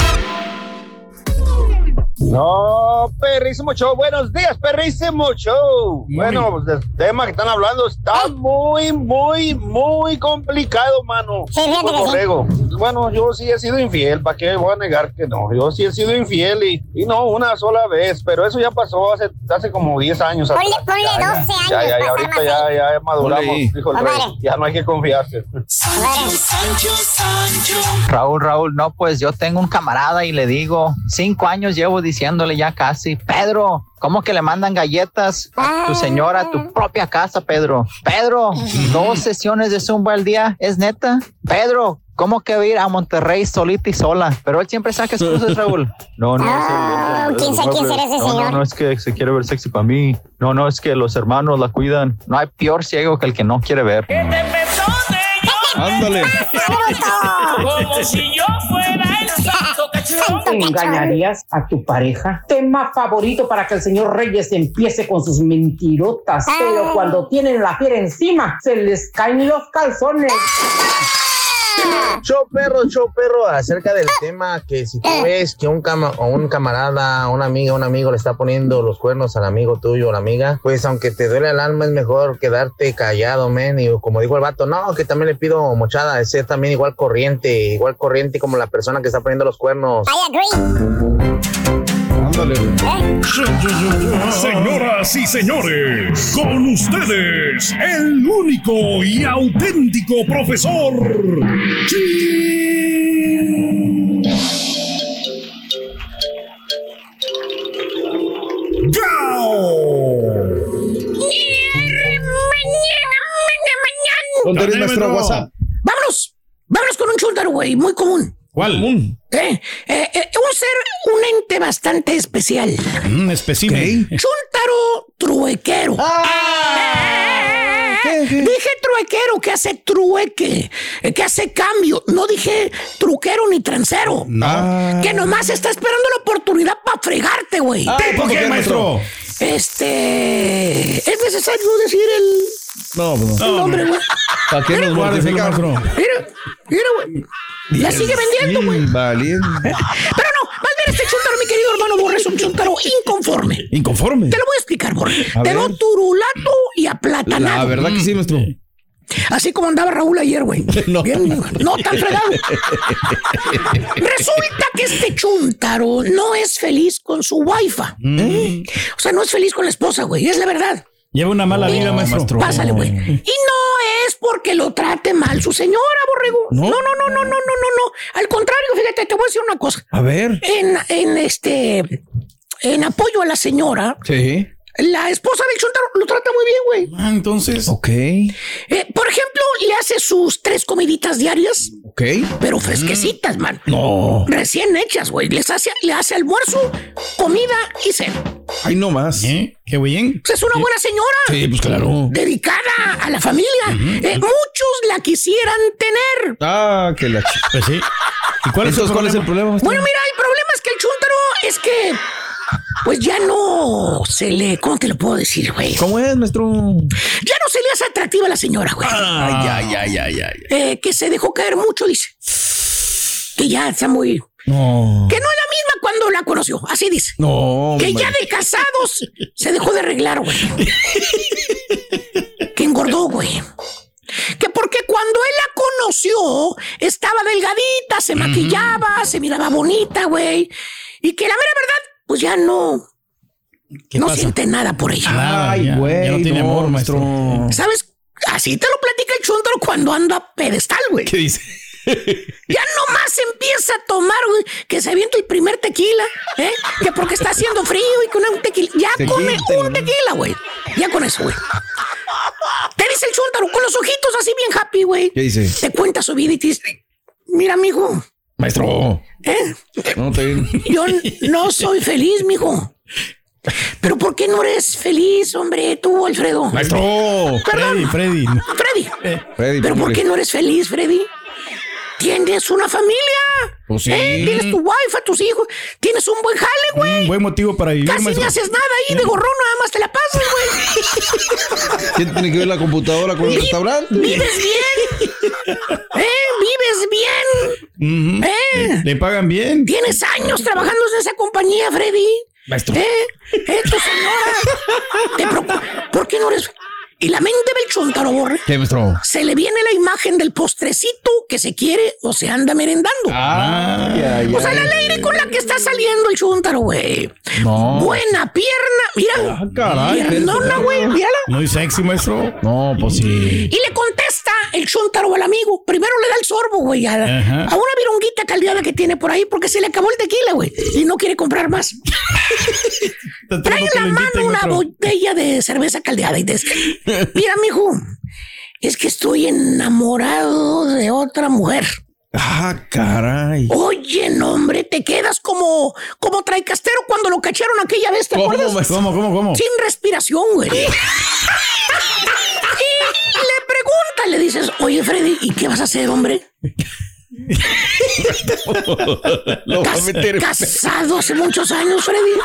No, perrísimo show. Buenos días, perrísimo show. Bueno, pues el tema que están hablando está muy, muy, muy complicado, mano. Sí, que sí. Borrego. Bueno, yo sí he sido infiel. ¿Para qué voy a negar que no? Yo sí he sido infiel y, y no una sola vez. Pero eso ya pasó hace, hace como 10 años. Ponle- atrás. ponle Ya, 12 ya, años Ya, ya, para ahorita ya, ya maduramos, Ponle dijo el rey. Ya no hay que confiarse. Raúl, Raúl, no, pues yo tengo un camarada y le digo, cinco años llevo diciéndole ya casi, Pedro, ¿cómo que le mandan galletas a tu señora a tu propia casa, Pedro? Pedro, dos sesiones de zumba al día, ¿es neta? Pedro, ¿cómo que va a ir a Monterrey solita y sola? Pero él siempre saca excusas, Raúl. No, no, Ah, ¿quién sabe quién será ese no, señor? no, no es que se quiere ver sexy para mí. No, no, es que los hermanos la cuidan. No hay peor ciego que el que no quiere ver. Ándale. Como si yo fuera. ¿Engañarías a tu pareja? Tema favorito para que el señor Reyes empiece con sus mentirotas. Pero cuando tienen la fiera encima, se les caen los calzones. Show perro, show perro, acerca del tema que si tú ves que un, cama, o un camarada, una amiga, un amigo le está poniendo los cuernos al amigo tuyo o la amiga, pues aunque te duele el alma es mejor quedarte callado, men, y como dijo el vato, no, que también le pido mochada, es ser también igual corriente, igual corriente como la persona que está poniendo los cuernos. Ándale, Señoras y señores, con ustedes, el único y auténtico profesor. ¿Dónde eres, maestro? WhatsApp. Vámonos, vámonos con un chúntaro, güey, muy común. ¿Cuál? Eh, eh, eh, ser, un ente bastante especial. Un espécimen. Chúntaro truequero. Eh, Dije truequero, que hace trueque, que hace cambio. No dije truquero ni transero. No. Que nomás está esperando la oportunidad para fregarte, güey. Ay, ¿Tipo ¿por qué, qué, maestro? Este. Es necesario decir el, No, pues el no. nombre, güey. ¿Para qué nos mortificamos? Mira, mira, güey. La sigue vendiendo, güey. Valiente. Pero no, más bien este chuntaro, mi querido hermano Borre, es un chuntaro inconforme. Inconforme. Te lo voy a explicar, Borre. Te veo turulato y aplatanado. La verdad que sí, maestro. Así como andaba Raúl ayer, güey. No. No tan fregado. Resulta que este chuntaro no es feliz con su wifi. Mm. O sea, no es feliz con la esposa, güey. Es la verdad. Lleva una mala vida, maestro. Pásale, güey. Y no es porque lo trate mal su señora, borrego. ¿No? No, no, no, no, no, no, no, no. Al contrario, fíjate, te voy a decir una cosa. A ver. En, en este, en apoyo a la señora, Sí. La esposa del Chuntaro lo trata muy bien, güey. Ah, entonces. Ok. Eh, por ejemplo, le hace sus tres comiditas diarias, Ok. pero fresquecitas, man. No. Recién hechas, güey. Les hace, le hace almuerzo, comida y cena. Ay, no más. ¿Eh? Qué bien. Pues es una buena señora. Sí, pues claro. Dedicada a la familia. Eh, muchos la quisieran tener. Ah, que la. Pues sí. ¿Y cuál es, Entonces, ¿cuál es el problema? Bueno, mira, el problema es que el chúntaro es que. Pues ya no se le. ¿Cómo te lo puedo decir, güey? ¿Cómo es, maestro? Ya no se le hace atractiva a la señora, güey. Ay, ay, ay, ay, ay. Eh, que se dejó caer mucho, dice. Que ya está muy. No. Que no es la misma cuando la conoció. Así dice. No. Que hombre. ya de casados se dejó de arreglar, güey. Que engordó, güey. Que porque cuando él la conoció, estaba delgadita, se maquillaba, se miraba bonita, güey. Y que la mera verdad, pues ya no. ¿Qué no pasa? siente nada por ella. Nada, Ay, ya- güey. ya no tiene amor, maestro. ¿Sabes? Así te lo platica el chuntaro cuando anda a pedestal, güey. ¿Qué dice? Ya nomás empieza a tomar, güey, que se avienta el primer tequila, ¿eh? Que porque está haciendo frío y con un tequila. Ya Tequila, come tequila. un tequila, güey. Ya con eso, güey. Te dice el chúntaro con los ojitos así bien happy, güey. ¿Qué dice? Te cuenta su vida y te dice, mira, mijo, Maestro. ¿eh? No te. Yo no soy feliz, mijo. Pero ¿por qué no eres feliz, hombre, tú, Alfredo? Maestro. Freddy, Freddy. Freddy. Freddy, ¿Pero por qué no eres feliz, Freddy? Tienes una familia. Pues sí. ¿eh? Tienes tu wife, a tus hijos. Tienes un buen jale, güey. Un buen motivo para vivir, Casi maestro. ni haces nada ahí de gorrón, nada más te la pasas, güey. ¿Qué tiene que ver la computadora con el Vi- restaurante? Vives bien. ¿Eh? Vives bien. ¿Eh? Le, pagan bien. Tienes años trabajando en esa compañía, Freddy. Maestro. ¿Eh? ¿Eh? Tu señora. Te. ¿Por qué no eres? Y la mente del chuntaro, borre. ¿Qué, maestro? Se le viene la imagen del postrecito que se quiere o se anda merendando. Ay, ay, O sea, ay. la ley con la que está saliendo el chúntaro, güey. No. Buena pierna. Mira. Ah, caray, Piernona, güey. Mírala. Muy sexy, maestro. No, pues sí. Y le contesta el chúntaro al amigo. Primero le da el sorbo, güey, a, a una vironguita caldeada que tiene por ahí porque se le acabó el tequila, güey. Y no quiere comprar más. Te Trae en la mano una botella de cerveza caldeada y dice, mira, mijo, es que estoy enamorado de otra mujer. Ah, caray. Oye, no, hombre, te quedas como, como traicastero cuando lo cacharon aquella vez, ¿te ¿Cómo, acuerdas? ¿Cómo, cómo, cómo? Sin respiración, güey. y le pregunta, le dices, oye, Freddy, ¿y qué vas a hacer, hombre? Cas- casado hace muchos años, Freddy.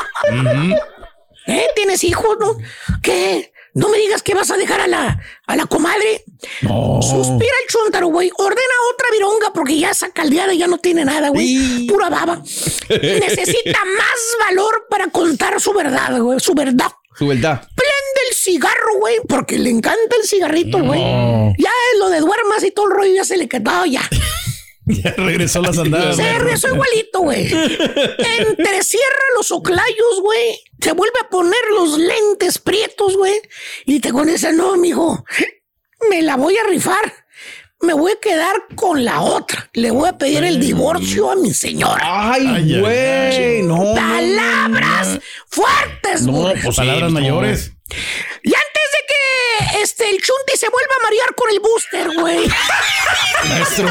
¿Eh? ¿Tienes hijos, no? ¿Qué? No me digas que vas a dejar a la, a la comadre. No. Suspira el chuntaro, güey. Ordena otra vironga porque ya esa caldeada ya no tiene nada, güey. Pura baba. Necesita más valor para contar su verdad, güey. Su verdad. Su verdad. Prende el cigarro, güey, porque le encanta el cigarrito, güey. No. Ya lo de duermas y todo el rollo ya se le quedó, ya. Ya regresó las andadas. Se regresó igualito, güey. Entrecierra los oclayos, güey. Se vuelve a poner los lentes prietos, güey. Y te conoce, no, mijo. Me la voy a rifar. Me voy a quedar con la otra. Le voy a pedir el divorcio a mi señora. Ay, güey. No. no, Palabras fuertes, No, güey. pues Palabras no. mayores. Y antes de que este, el se vuelva a marear con el booster, güey. Maestro.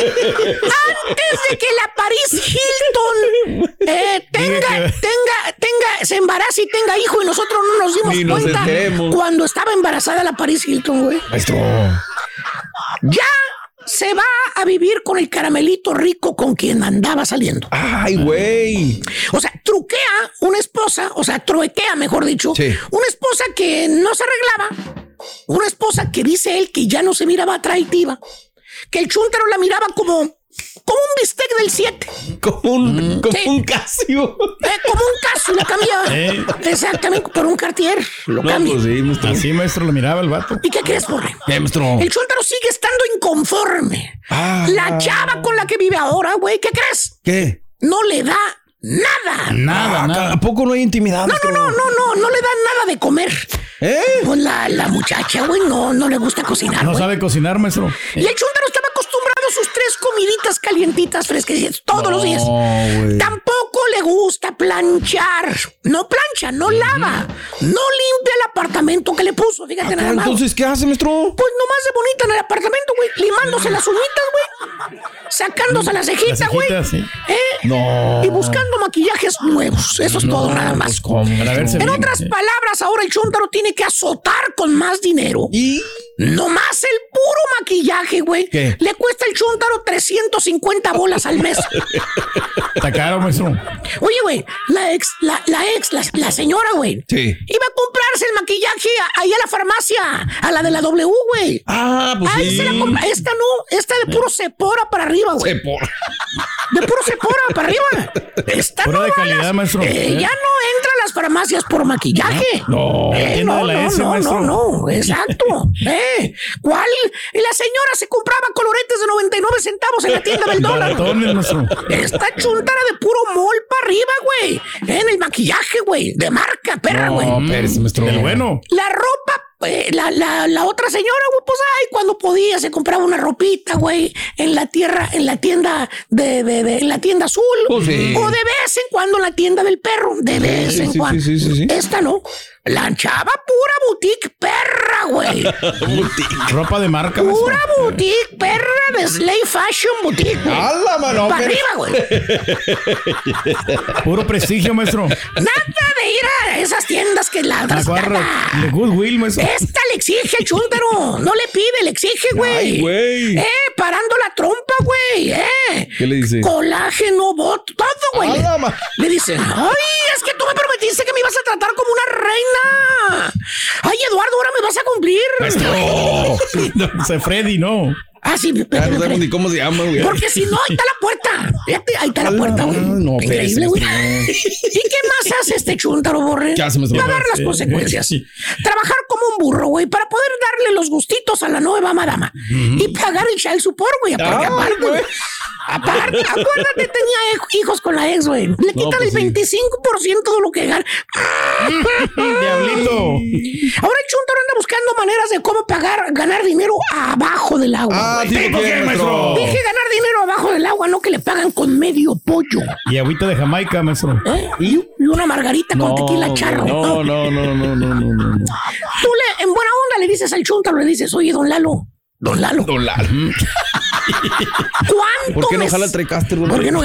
antes de que la Paris Hilton eh, tenga, tenga, tenga, se embarace y tenga hijo y nosotros no nos dimos nos cuenta enteremos. cuando estaba embarazada la Paris Hilton, güey. Maestro. Ya se va a vivir con el caramelito rico con quien andaba saliendo. Ay, güey. O sea, truquea una esposa, o sea, truequea, mejor dicho, Sí. una esposa que no se arreglaba, una esposa que dice él que ya no se miraba atractiva, que el chúntaro la miraba como, como un bistec del 7. Como un, como Sí. un casio. Eh, como un caso, lo cambiaba. Eh. Exactamente, por un cartier. Lo No, cambia. pues sí, maestro. Así, maestro, lo miraba el vato. ¿Y qué crees, maestro? El chúntaro sigue estando inconforme. Ah. La chava con la que vive ahora, güey, ¿qué crees? ¿Qué? No le da Nada. Nada, nada. ¿A poco no hay intimidad? No, no, no, no, no, no le dan nada de comer. ¿Eh? Pues la, la muchacha, güey, no, no le gusta cocinar. No güey. sabe cocinar, maestro. Y el estaba acostumbrado a sus tres comiditas calientitas fresquecitas todos los días. güey. Tampoco le gusta planchar. No plancha, no lava. No limpia el apartamento que le puso. Fíjate nada más. Ah, Entonces, ¿qué hace, maestro? Pues nomás de bonita en el apartamento, güey. Limándose las uñitas, güey. Sacándose las cejitas, güey. cejitas, sí. ¿Eh? No. Y buscando maquillajes nuevos. Eso es todo, nada más. Pues, En bien, otras palabras, ahora el chúntaro tiene que azotar con más dinero. ¿Y? No más el puro maquillaje, güey. ¿Qué? Le cuesta el chúntaro 350 bolas al mes. Está caro, maestro. Oye, güey, la ex, la, la ex, la, la señora, güey. Sí. Iba a comprarse el maquillaje ahí a la farmacia, a la de la W, güey. Ah, pues Ahí sí. se la compra. Esta no, esta de puro cepora para arriba, güey. Se por- De puro cepora para arriba. Esta Pura no de calidad, las- maestro. Eh, ya no entra a las farmacias por maquillaje. No, Eh, no, no, S, no, no, no, exacto. eh, ¿Cuál? Y la señora se compraba coloretes de 99 centavos en la tienda del dólar. Baratones, maestro. Esta chuntara de puro mol para arriba, güey. En el maquillaje, güey. De marca, perra, güey. No, espérese, maestro. Del bueno. La ropa, eh, la, la, la otra señora, güey, pues ay, cuando podía se compraba una ropita, güey, en la tierra, en la tienda de, de, de- en la tienda azul. Pues sí. O de vez en cuando en la tienda del perro. De vez Sí, en sí, cuando. sí, sí, sí, sí. Esta no. La chava pura boutique perra, güey. Ropa de marca, maestro. Pura boutique perra de Slay Fashion Boutique, güey. ¡Hala, mano! Para arriba, güey. Puro prestigio, maestro. Nada de ir a esas tiendas que la La barra de Goodwill, maestro. Esta le exige el chúntaro. No le pide, le exige, güey. Ay, güey. Eh, parando la trompa, güey. Eh. ¿Qué le dice? Colágeno, bot, todo, güey. A Le, le dice, ay, es que tú me prometiste que me ibas a tratar como una reina. Ay, Eduardo, ahora me vas a cumplir. Maestro. No, sé Freddy, no. Ah, sí, Ya espérame, no sabemos ni cómo se llama, güey. Porque si no, ahí está la puerta. Fíjate, ahí está la A la puerta, güey. no, Increíble, güey. espérese, ¿Y qué más hace este chúntaro, borre? ¿Qué hace? Pagar las Sí. consecuencias. Trabajar como un burro, güey, para poder darle los gustitos a la nueva madama. Y pagar el child support, güey. Ay, aparte, güey. Aparte, acuérdate, tenía hij- hijos con la ex, güey. Le quitan pues el sí. 25% de lo que gana. Diablito. Ahora el chúntaro anda buscando maneras de cómo pagar, ganar dinero abajo del agua. Ah, güey. ¿tipo ¿Tipo qué, qué, maestro? Dije ganar dinero abajo del agua, no que le pagan con medio pollo. Y agüita de Jamaica, maestro. ¿eh? Y, y una margarita con tequila charro. No, no, no, no, no, no, no. no. Tú le, en buena onda le dices al chúntaro, le dices, oye, don Lalo, don Lalo, Don Lalo. ¿Cuánto ¿Por qué no me- jala el trecaster, güey? ¿Por qué no?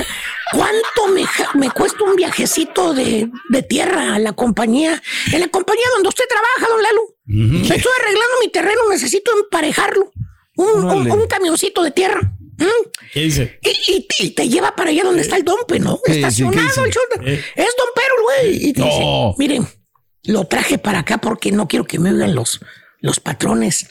¿Cuánto me, ja- me cuesta un viajecito de, de tierra a la compañía? En la compañía donde usted trabaja, don Lalo. Me estoy arreglando mi terreno, necesito emparejarlo. Un, un, Órale. un camioncito de tierra. ¿Mm? ¿Qué dice? Y, y- y te lleva para allá donde está el dompe, ¿no? ¿Qué dice? ¿Qué Estacionado dice? el chúntaro. Eh. Es dompero, güey. Y te No. dice, miren, lo traje para acá porque no quiero que me oigan los, los patrones.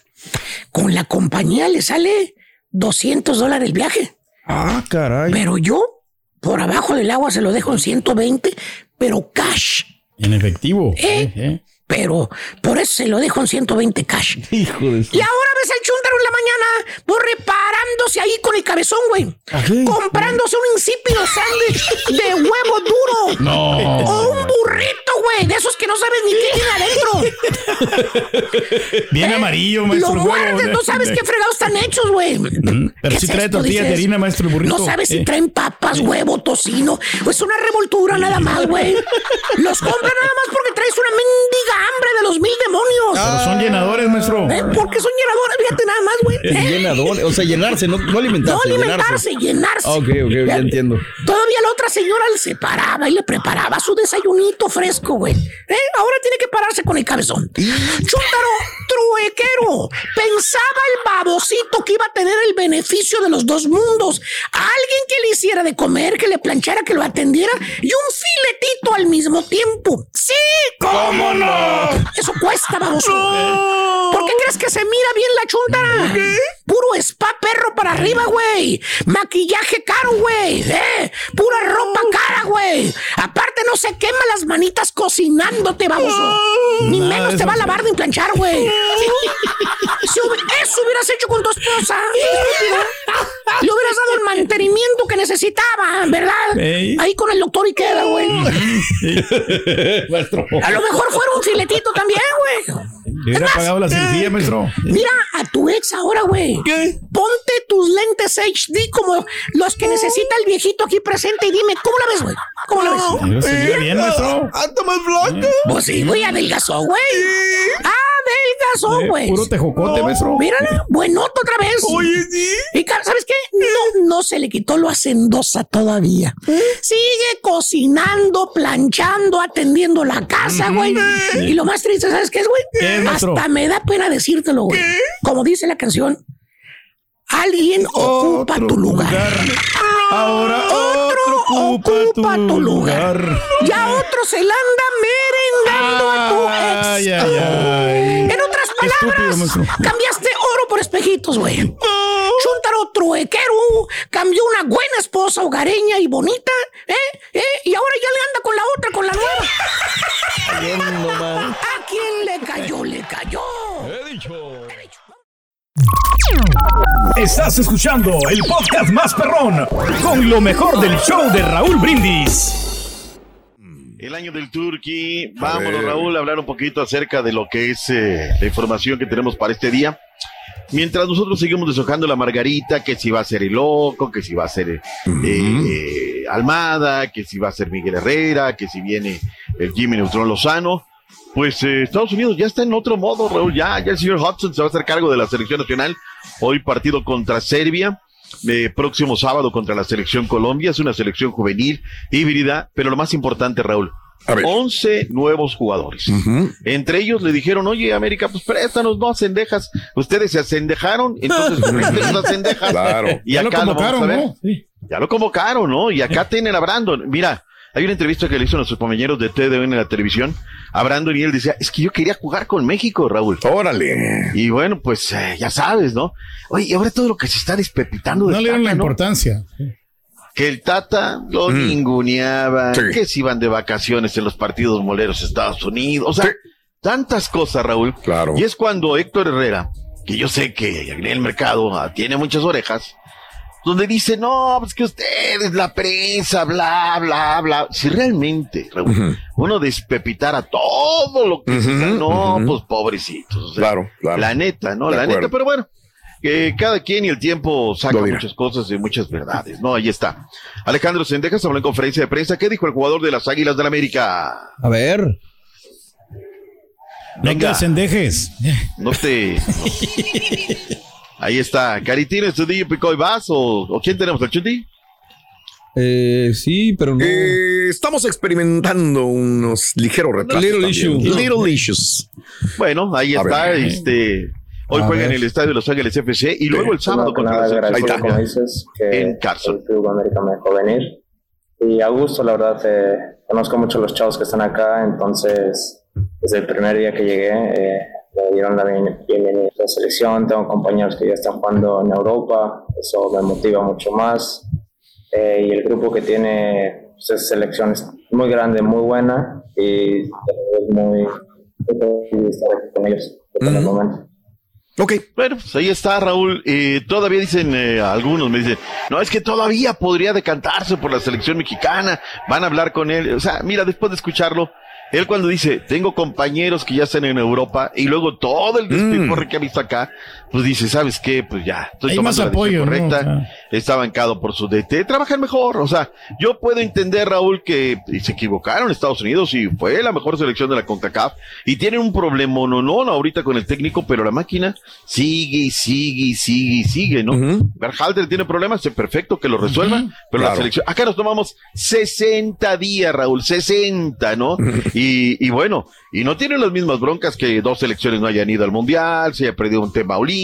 Con la compañía le sale 200 dólares el viaje. Ah, caray. Pero yo, por abajo del agua, se lo dejo en 120, pero cash. En efectivo. ¿Eh? Eh, Pero por eso se lo dejo en 120 cash. Hijo de. Y ahora ves al chúntaro en la mañana, pues reparándose ahí con el cabezón, güey. Ajá. Comprándose un insípido sándwich de huevo duro. No. O un burrito, güey, de esos que no sabes ni qué tiene adentro. Bien amarillo, maestro. Lo muerdes, no sabes qué fregados están hechos, güey. Pero ¿Qué sí es trae esto? tortillas de Dices, harina, maestro, el burrito. No sabes si Eh. traen papas, huevo, tocino. Es una revoltura nada más, güey. Los compran nada más porque traes una mendiga hambre de los mil demonios. Pero son llenadores, maestro. Eh, Porque son llenadores, fíjate nada más, güey. Es llenador. O sea, llenarse, no, no No alimentarse. alimentarse, llenarse. Ah, ok, ok, ya entiendo. Todavía la otra señora le separaba y le preparaba su desayunito fresco, güey. ¿Eh? Ahora tiene que pararse con el cabezón. Chúntaro, truequero. Pensaba el babocito que iba a tener el beneficio de los dos mundos. A alguien que le hiciera de comer, que le planchara, que lo atendiera y un filetito al mismo tiempo. ¡Sí! ¿Cómo no? Eso cuesta, baboso. ¿Por qué crees que se mira bien la chuntara? Puro spa perro para arriba, güey. Maquillaje caro, güey. ¿Eh? Pura ropa cara, güey. Aparte no se quema las manitas cocinándote, baboso. Ni menos de te va a lavar ni planchar, güey. Si eso hubieras hecho con tu esposa. estúpido. Le hubieras dado el mantenimiento que necesitaba, ¿verdad? Ahí con el doctor y queda, güey. A lo mejor fuera un filetito también, güey. Le hubiera pagado la cirugía, maestro. Mira a tu ex ahora, güey. Ponte tus lentes HD como los que necesita el viejito aquí presente y dime, ¿cómo la ves, güey? ¿Cómo la ves? Se bien, maestro. ¡Anda más blanca! Pues sí, güey, adelgazó, güey. Adelgazó, Eh, güey. puro tejocote, maestro. Mírala, buenoto otra vez. Oye, sí. Y ¿sabes qué? No, no se le quitó lo hacendosa todavía. Sigue cocinando, planchando, atendiendo la casa, güey. Y lo más triste, ¿sabes qué es, güey? ¿Qué? Hasta me da pena decírtelo, güey. Como dice la canción, alguien ocupa tu lugar. Ahora otro ocupa, tu lugar. Ya otro se la anda merengando a tu ex. Ay, ay, ay. En otras estúpido, palabras, maestro. cambiaste oro por espejitos, güey. Chuntaro truequero cambió una buena esposa hogareña y bonita, ¿eh? ¿eh? Y ahora ya le anda con la otra, con la nueva. ¿A quién le cayó? Le cayó. Estás escuchando el podcast más perrón con lo mejor del show de Raúl Brindis. El año del Turkey. Vámonos. Raúl, a hablar un poquito acerca de lo que es eh, la información que tenemos para este día. Mientras nosotros seguimos deshojando la margarita, que si va a ser el loco, que si va a ser eh, eh, Almada, que si va a ser Miguel Herrera, que si viene el Jimmy Neutron Lozano. Pues eh, Estados Unidos ya está en otro modo, Raúl. Ya, ya el señor Hudson se va a hacer cargo de la selección nacional. Hoy partido contra Serbia. eh, próximo sábado contra la selección Colombia. Es una selección juvenil, híbrida, pero lo más importante, Raúl. 11 nuevos jugadores. Entre ellos le dijeron, oye, América, pues préstanos, no acendejas. Ustedes se acendejaron, entonces préstenos acendejas. Claro. Y Ya lo acá lo vamos a convocaron, ver. ¿no? Sí. Ya lo convocaron, ¿no? Y acá tienen a Brandon. Mira, hay una entrevista que le hizo a nuestros compañeros de TDN en la televisión a Brandon y él decía, es que yo quería jugar con México, Raúl. Órale. Y bueno, pues eh, ya sabes, ¿no? Oye, y ahora todo lo que se está despepitando No le dieron la importancia. Que el Tata lo ninguneaba, Mm. Sí. que se iban de vacaciones en los partidos moleros de Estados Unidos. O sea, tantas cosas, Raúl. Claro. Y es cuando Héctor Herrera, que yo sé que en el mercado ah, tiene muchas orejas, donde dice, no, pues que ustedes, la prensa, bla, bla, bla. Si realmente, Raúl, uno despepitara todo lo que se no, pues pobrecitos. o sea, Claro, claro. La neta, ¿no? De la acuerdo. neta, pero bueno. Que cada quien y el tiempo saca muchas cosas y muchas verdades, ¿no? Ahí está. Alejandro Sendejas habló en conferencia de prensa. ¿Qué dijo el jugador de las Águilas del América? A ver. No te desendejes. No te. no. Ahí está. Caritino, Estudillo, Picoy, ¿vas o, o quién tenemos? ¿El Chuti? Eh, sí, pero no. Eh, estamos experimentando unos ligeros retrasos. Little también. issue. Little issues. Bueno, ahí A está. ver. Este. Hoy A juega en el estadio de Los Ángeles FC y luego el sábado que contra la nada, selección agradezco, como Colombia dices, que en Carson. el Club América me dejó venir. Y a gusto, la verdad, eh, conozco mucho a los chavos que están acá, entonces desde el primer día que llegué eh, me dieron la bien- bienvenida a la selección. Tengo compañeros que ya están jugando en Europa, eso me motiva mucho más. Eh, y el grupo que tiene pues, es selección es muy grande, muy buena y es muy, muy estar aquí con ellos en el momento. Ok. Bueno, pues ahí está, Raúl. Eh, todavía dicen eh, algunos, me dicen, no, es que todavía podría decantarse por la selección mexicana, van a hablar con él. O sea, mira, después de escucharlo, él cuando dice, tengo compañeros que ya están en Europa, y luego todo el despiporre que ha visto acá, pues dice, ¿sabes qué? Pues ya, estoy Hay tomando más la decisión apoyo, ¿no? correcta, O sea. está bancado por su DT, trabajan mejor. O sea, yo puedo entender, Raúl, que se equivocaron Estados Unidos y fue la mejor selección de la CONCACAF y tienen un problema, no, no, ahorita con el técnico, pero la máquina sigue y sigue y sigue y sigue, ¿no? Berhalter tiene problemas, es perfecto que lo resuelva, pero la selección, acá nos tomamos 60 días, Raúl, 60, ¿no? y, y bueno, y no tienen las mismas broncas que dos selecciones no hayan ido al mundial, se haya perdido un tema olímpico,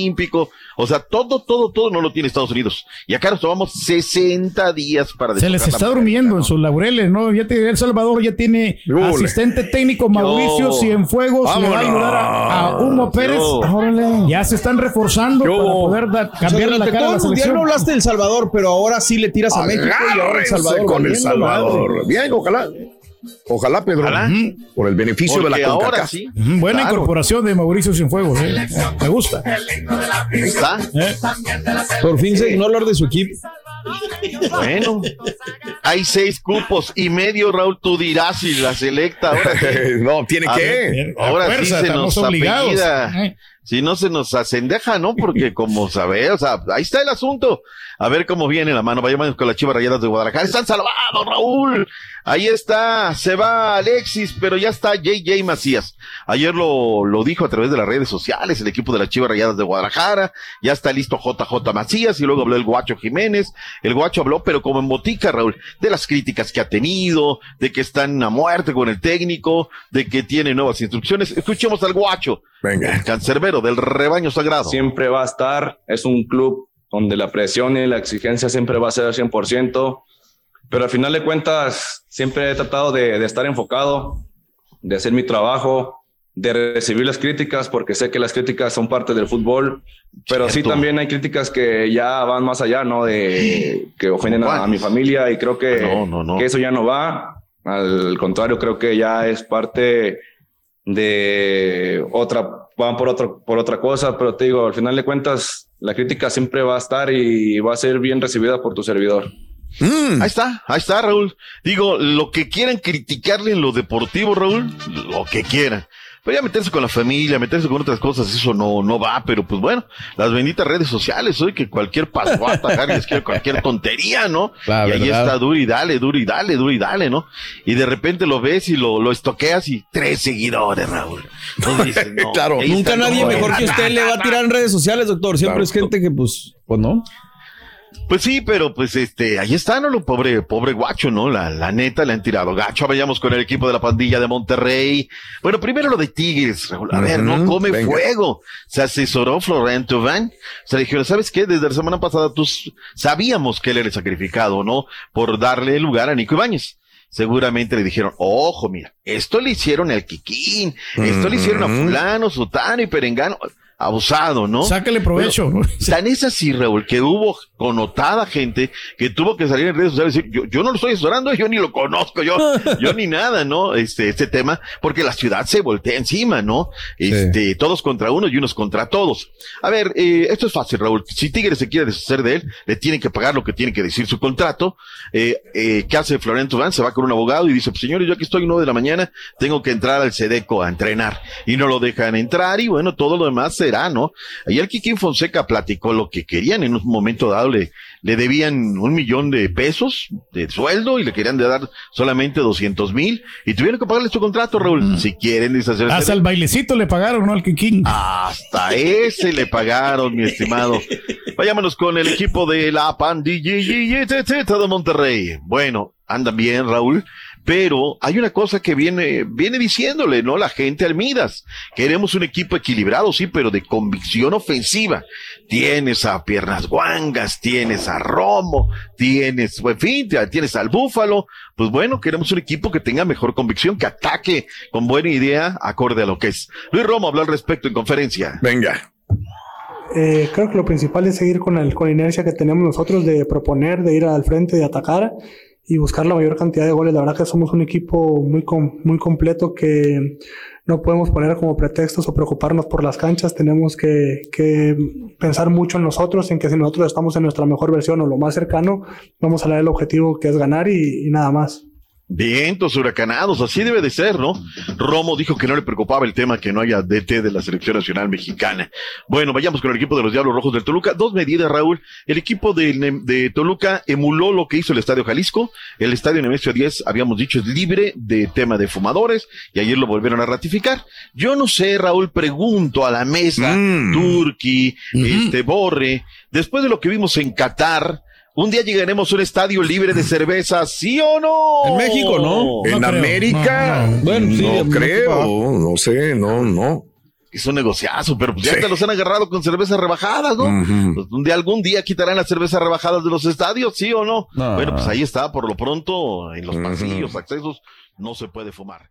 o sea, todo, todo, todo no lo tiene Estados Unidos. Y acá nos tomamos 60 días para Se les está durmiendo en sus laureles, ¿no? Ya te, El Salvador ya tiene Ule. asistente técnico Mauricio Yo. Cienfuegos, le va a ayudar a, a Hugo Pérez. Yo. Órale. Ya se están reforzando para poder da- cambiarle la cara a todo la selección. no hablaste del Salvador, pero ahora sí le tiras a México y ahora el Salvador. con el Salvador. madre. Bien, ojalá. Ojalá, Pedro. Por el beneficio de la CONCACAF. Ujú, Buena Claro. incorporación de Mauricio Cienfuegos. eh. Me gusta. ¿Está? Eh. Por fin se no hablar de su equipo. Bueno, hay seis cupos y medio, Raúl. Tú dirás si la selecta ahora. no, tiene que. ver, Ahora sí se estamos nos obligados. apellida. Eh. Si no se nos acendeja, ¿no? Porque como sabe, o sea, ahí está el asunto. A ver cómo viene la mano. Vayamos con las chivas rayadas de Guadalajara. Están salvados, Raúl. Ahí está, se va Alexis, pero ya está JJ Macías. Ayer lo, lo dijo a través de las redes sociales, el equipo de las chivas rayadas de Guadalajara. Ya está listo JJ Macías y luego habló el Guacho Jiménez. El Guacho habló, pero como en botica, Raúl, de las críticas que ha tenido, de que están a muerte con el técnico, de que tiene nuevas instrucciones. Escuchemos al Guacho. Venga. El cancerbero del rebaño sagrado. Siempre va a estar, es un club donde la presión y la exigencia siempre va a ser al 100%, pero al final de cuentas siempre he tratado de, de estar enfocado, de hacer mi trabajo, de recibir las críticas, porque sé que las críticas son parte del fútbol, pero sí Cierto. también hay críticas que ya van más allá, ¿no? De que ofenden a, a mi familia y creo que, que eso ya no va. Al contrario, creo que ya es parte de otra, van por, otro, por otra cosa, pero te digo, al final de cuentas, la crítica siempre va a estar y va a ser bien recibida por tu servidor. Ahí está, ahí está, Raúl. Digo, lo que quieran criticarle en lo deportivo, Raúl, lo que quieran. Pero ya meterse con la familia, meterse con otras cosas, eso no, no va, pero pues bueno, las benditas redes sociales, hoy que cualquier pasguata, Harry, les quiere cualquier tontería, ¿no? La y ahí verdad. está duro y dale, duro y dale, duro y dale, ¿no? Y de repente lo ves y lo, lo estoqueas y tres seguidores, Raúl. Entonces dices, no, Claro, nunca nadie mejor que usted le va a tirar en redes sociales, doctor. Siempre Claro. es gente que, pues, pues no. Pues sí, pero pues este, ahí está, ¿no? Lo pobre, pobre guacho, ¿no? La, la neta le han tirado gacho. Vayamos con el equipo de la pandilla de Monterrey. Bueno, primero lo de Tigres. A ver, no come venga. fuego. Se asesoró Florent Thauvin. Se le dijeron, ¿sabes qué? Desde la semana pasada tú s- sabíamos que él era el sacrificado, ¿no? Por darle lugar a Nico Ibáñez. Seguramente le dijeron, ojo, mira, esto le hicieron al Kikín, esto le hicieron a fulano, sutano y perengano. Abusado, ¿no? Sácale provecho. Bueno, tan es así, Raúl, que hubo connotada gente que tuvo que salir en redes sociales y decir, yo, yo no lo estoy asesorando, yo ni lo conozco, yo, yo ni nada, ¿no? Este, este tema, porque la ciudad se voltea encima, ¿no? Este, todos contra uno y unos contra todos. A ver, eh, esto es fácil, Raúl. Si Tigres se quiere deshacer de él, le tienen que pagar lo que tiene que decir su contrato. Eh, eh, ¿qué hace Florento Van? Se va con un abogado y dice, pues señores, yo aquí estoy nueve de la mañana, tengo que entrar al Sedeco a entrenar. Y no lo dejan entrar y bueno, todo lo demás será, ¿no? Ayer Kikín Fonseca platicó lo que querían en un momento dado, le, le debían un millón de pesos de sueldo y le querían de dar solamente doscientos mil y tuvieron que pagarle su contrato, Raúl, si quieren deshacerse. Hasta el bailecito le pagaron, ¿no? Al Kikín. hasta ese le pagaron, mi estimado. Vayámonos con el equipo de la pandilla de Monterrey. Bueno, andan bien, Raúl, pero hay una cosa que viene, viene diciéndole, ¿no? La gente al Midas. Queremos un equipo equilibrado, sí, pero de convicción ofensiva. Tienes a Piernas Guangas, tienes a Romo, tienes, en fin, tienes al Búfalo. Pues bueno, queremos un equipo que tenga mejor convicción, que ataque con buena idea, acorde a lo que es. Luis Romo habló al respecto en conferencia. Venga. Eh, creo que lo principal es seguir con, el, con la inercia que tenemos nosotros de proponer, de ir al frente, de atacar y buscar la mayor cantidad de goles. La verdad que somos un equipo muy, com- muy completo que no podemos poner como pretextos o preocuparnos por las canchas. Tenemos que, que pensar mucho en nosotros, en que si nosotros estamos en nuestra mejor versión o lo más cercano, vamos a lograr el objetivo que es ganar y nada más. Vientos huracanados, así debe de ser, ¿no? Romo dijo que no le preocupaba el tema que no haya DT de la selección nacional mexicana. Bueno, vayamos con el equipo de los Diablos Rojos del Toluca. Dos medidas, Raúl. El equipo de, Toluca emuló lo que hizo el Estadio Jalisco. El Estadio Nemesio 10, habíamos dicho, es libre de tema de fumadores y ayer lo volvieron a ratificar. Yo no sé, Raúl, pregunto a la mesa, Turki, este Borre, después de lo que vimos en Qatar, un día llegaremos a un estadio libre de cerveza, ¿sí o no? En México, ¿no? En No. América, No, no. Bueno, sí, no creo, no sé, no, no. Es un negociazo, pero pues ya Sí. te los han agarrado con cervezas rebajadas, ¿no? Pues, un día, algún día quitarán las cervezas rebajadas de los estadios, ¿sí o no? No. Bueno, pues ahí está, por lo pronto, en los pasillos, accesos, no se puede fumar.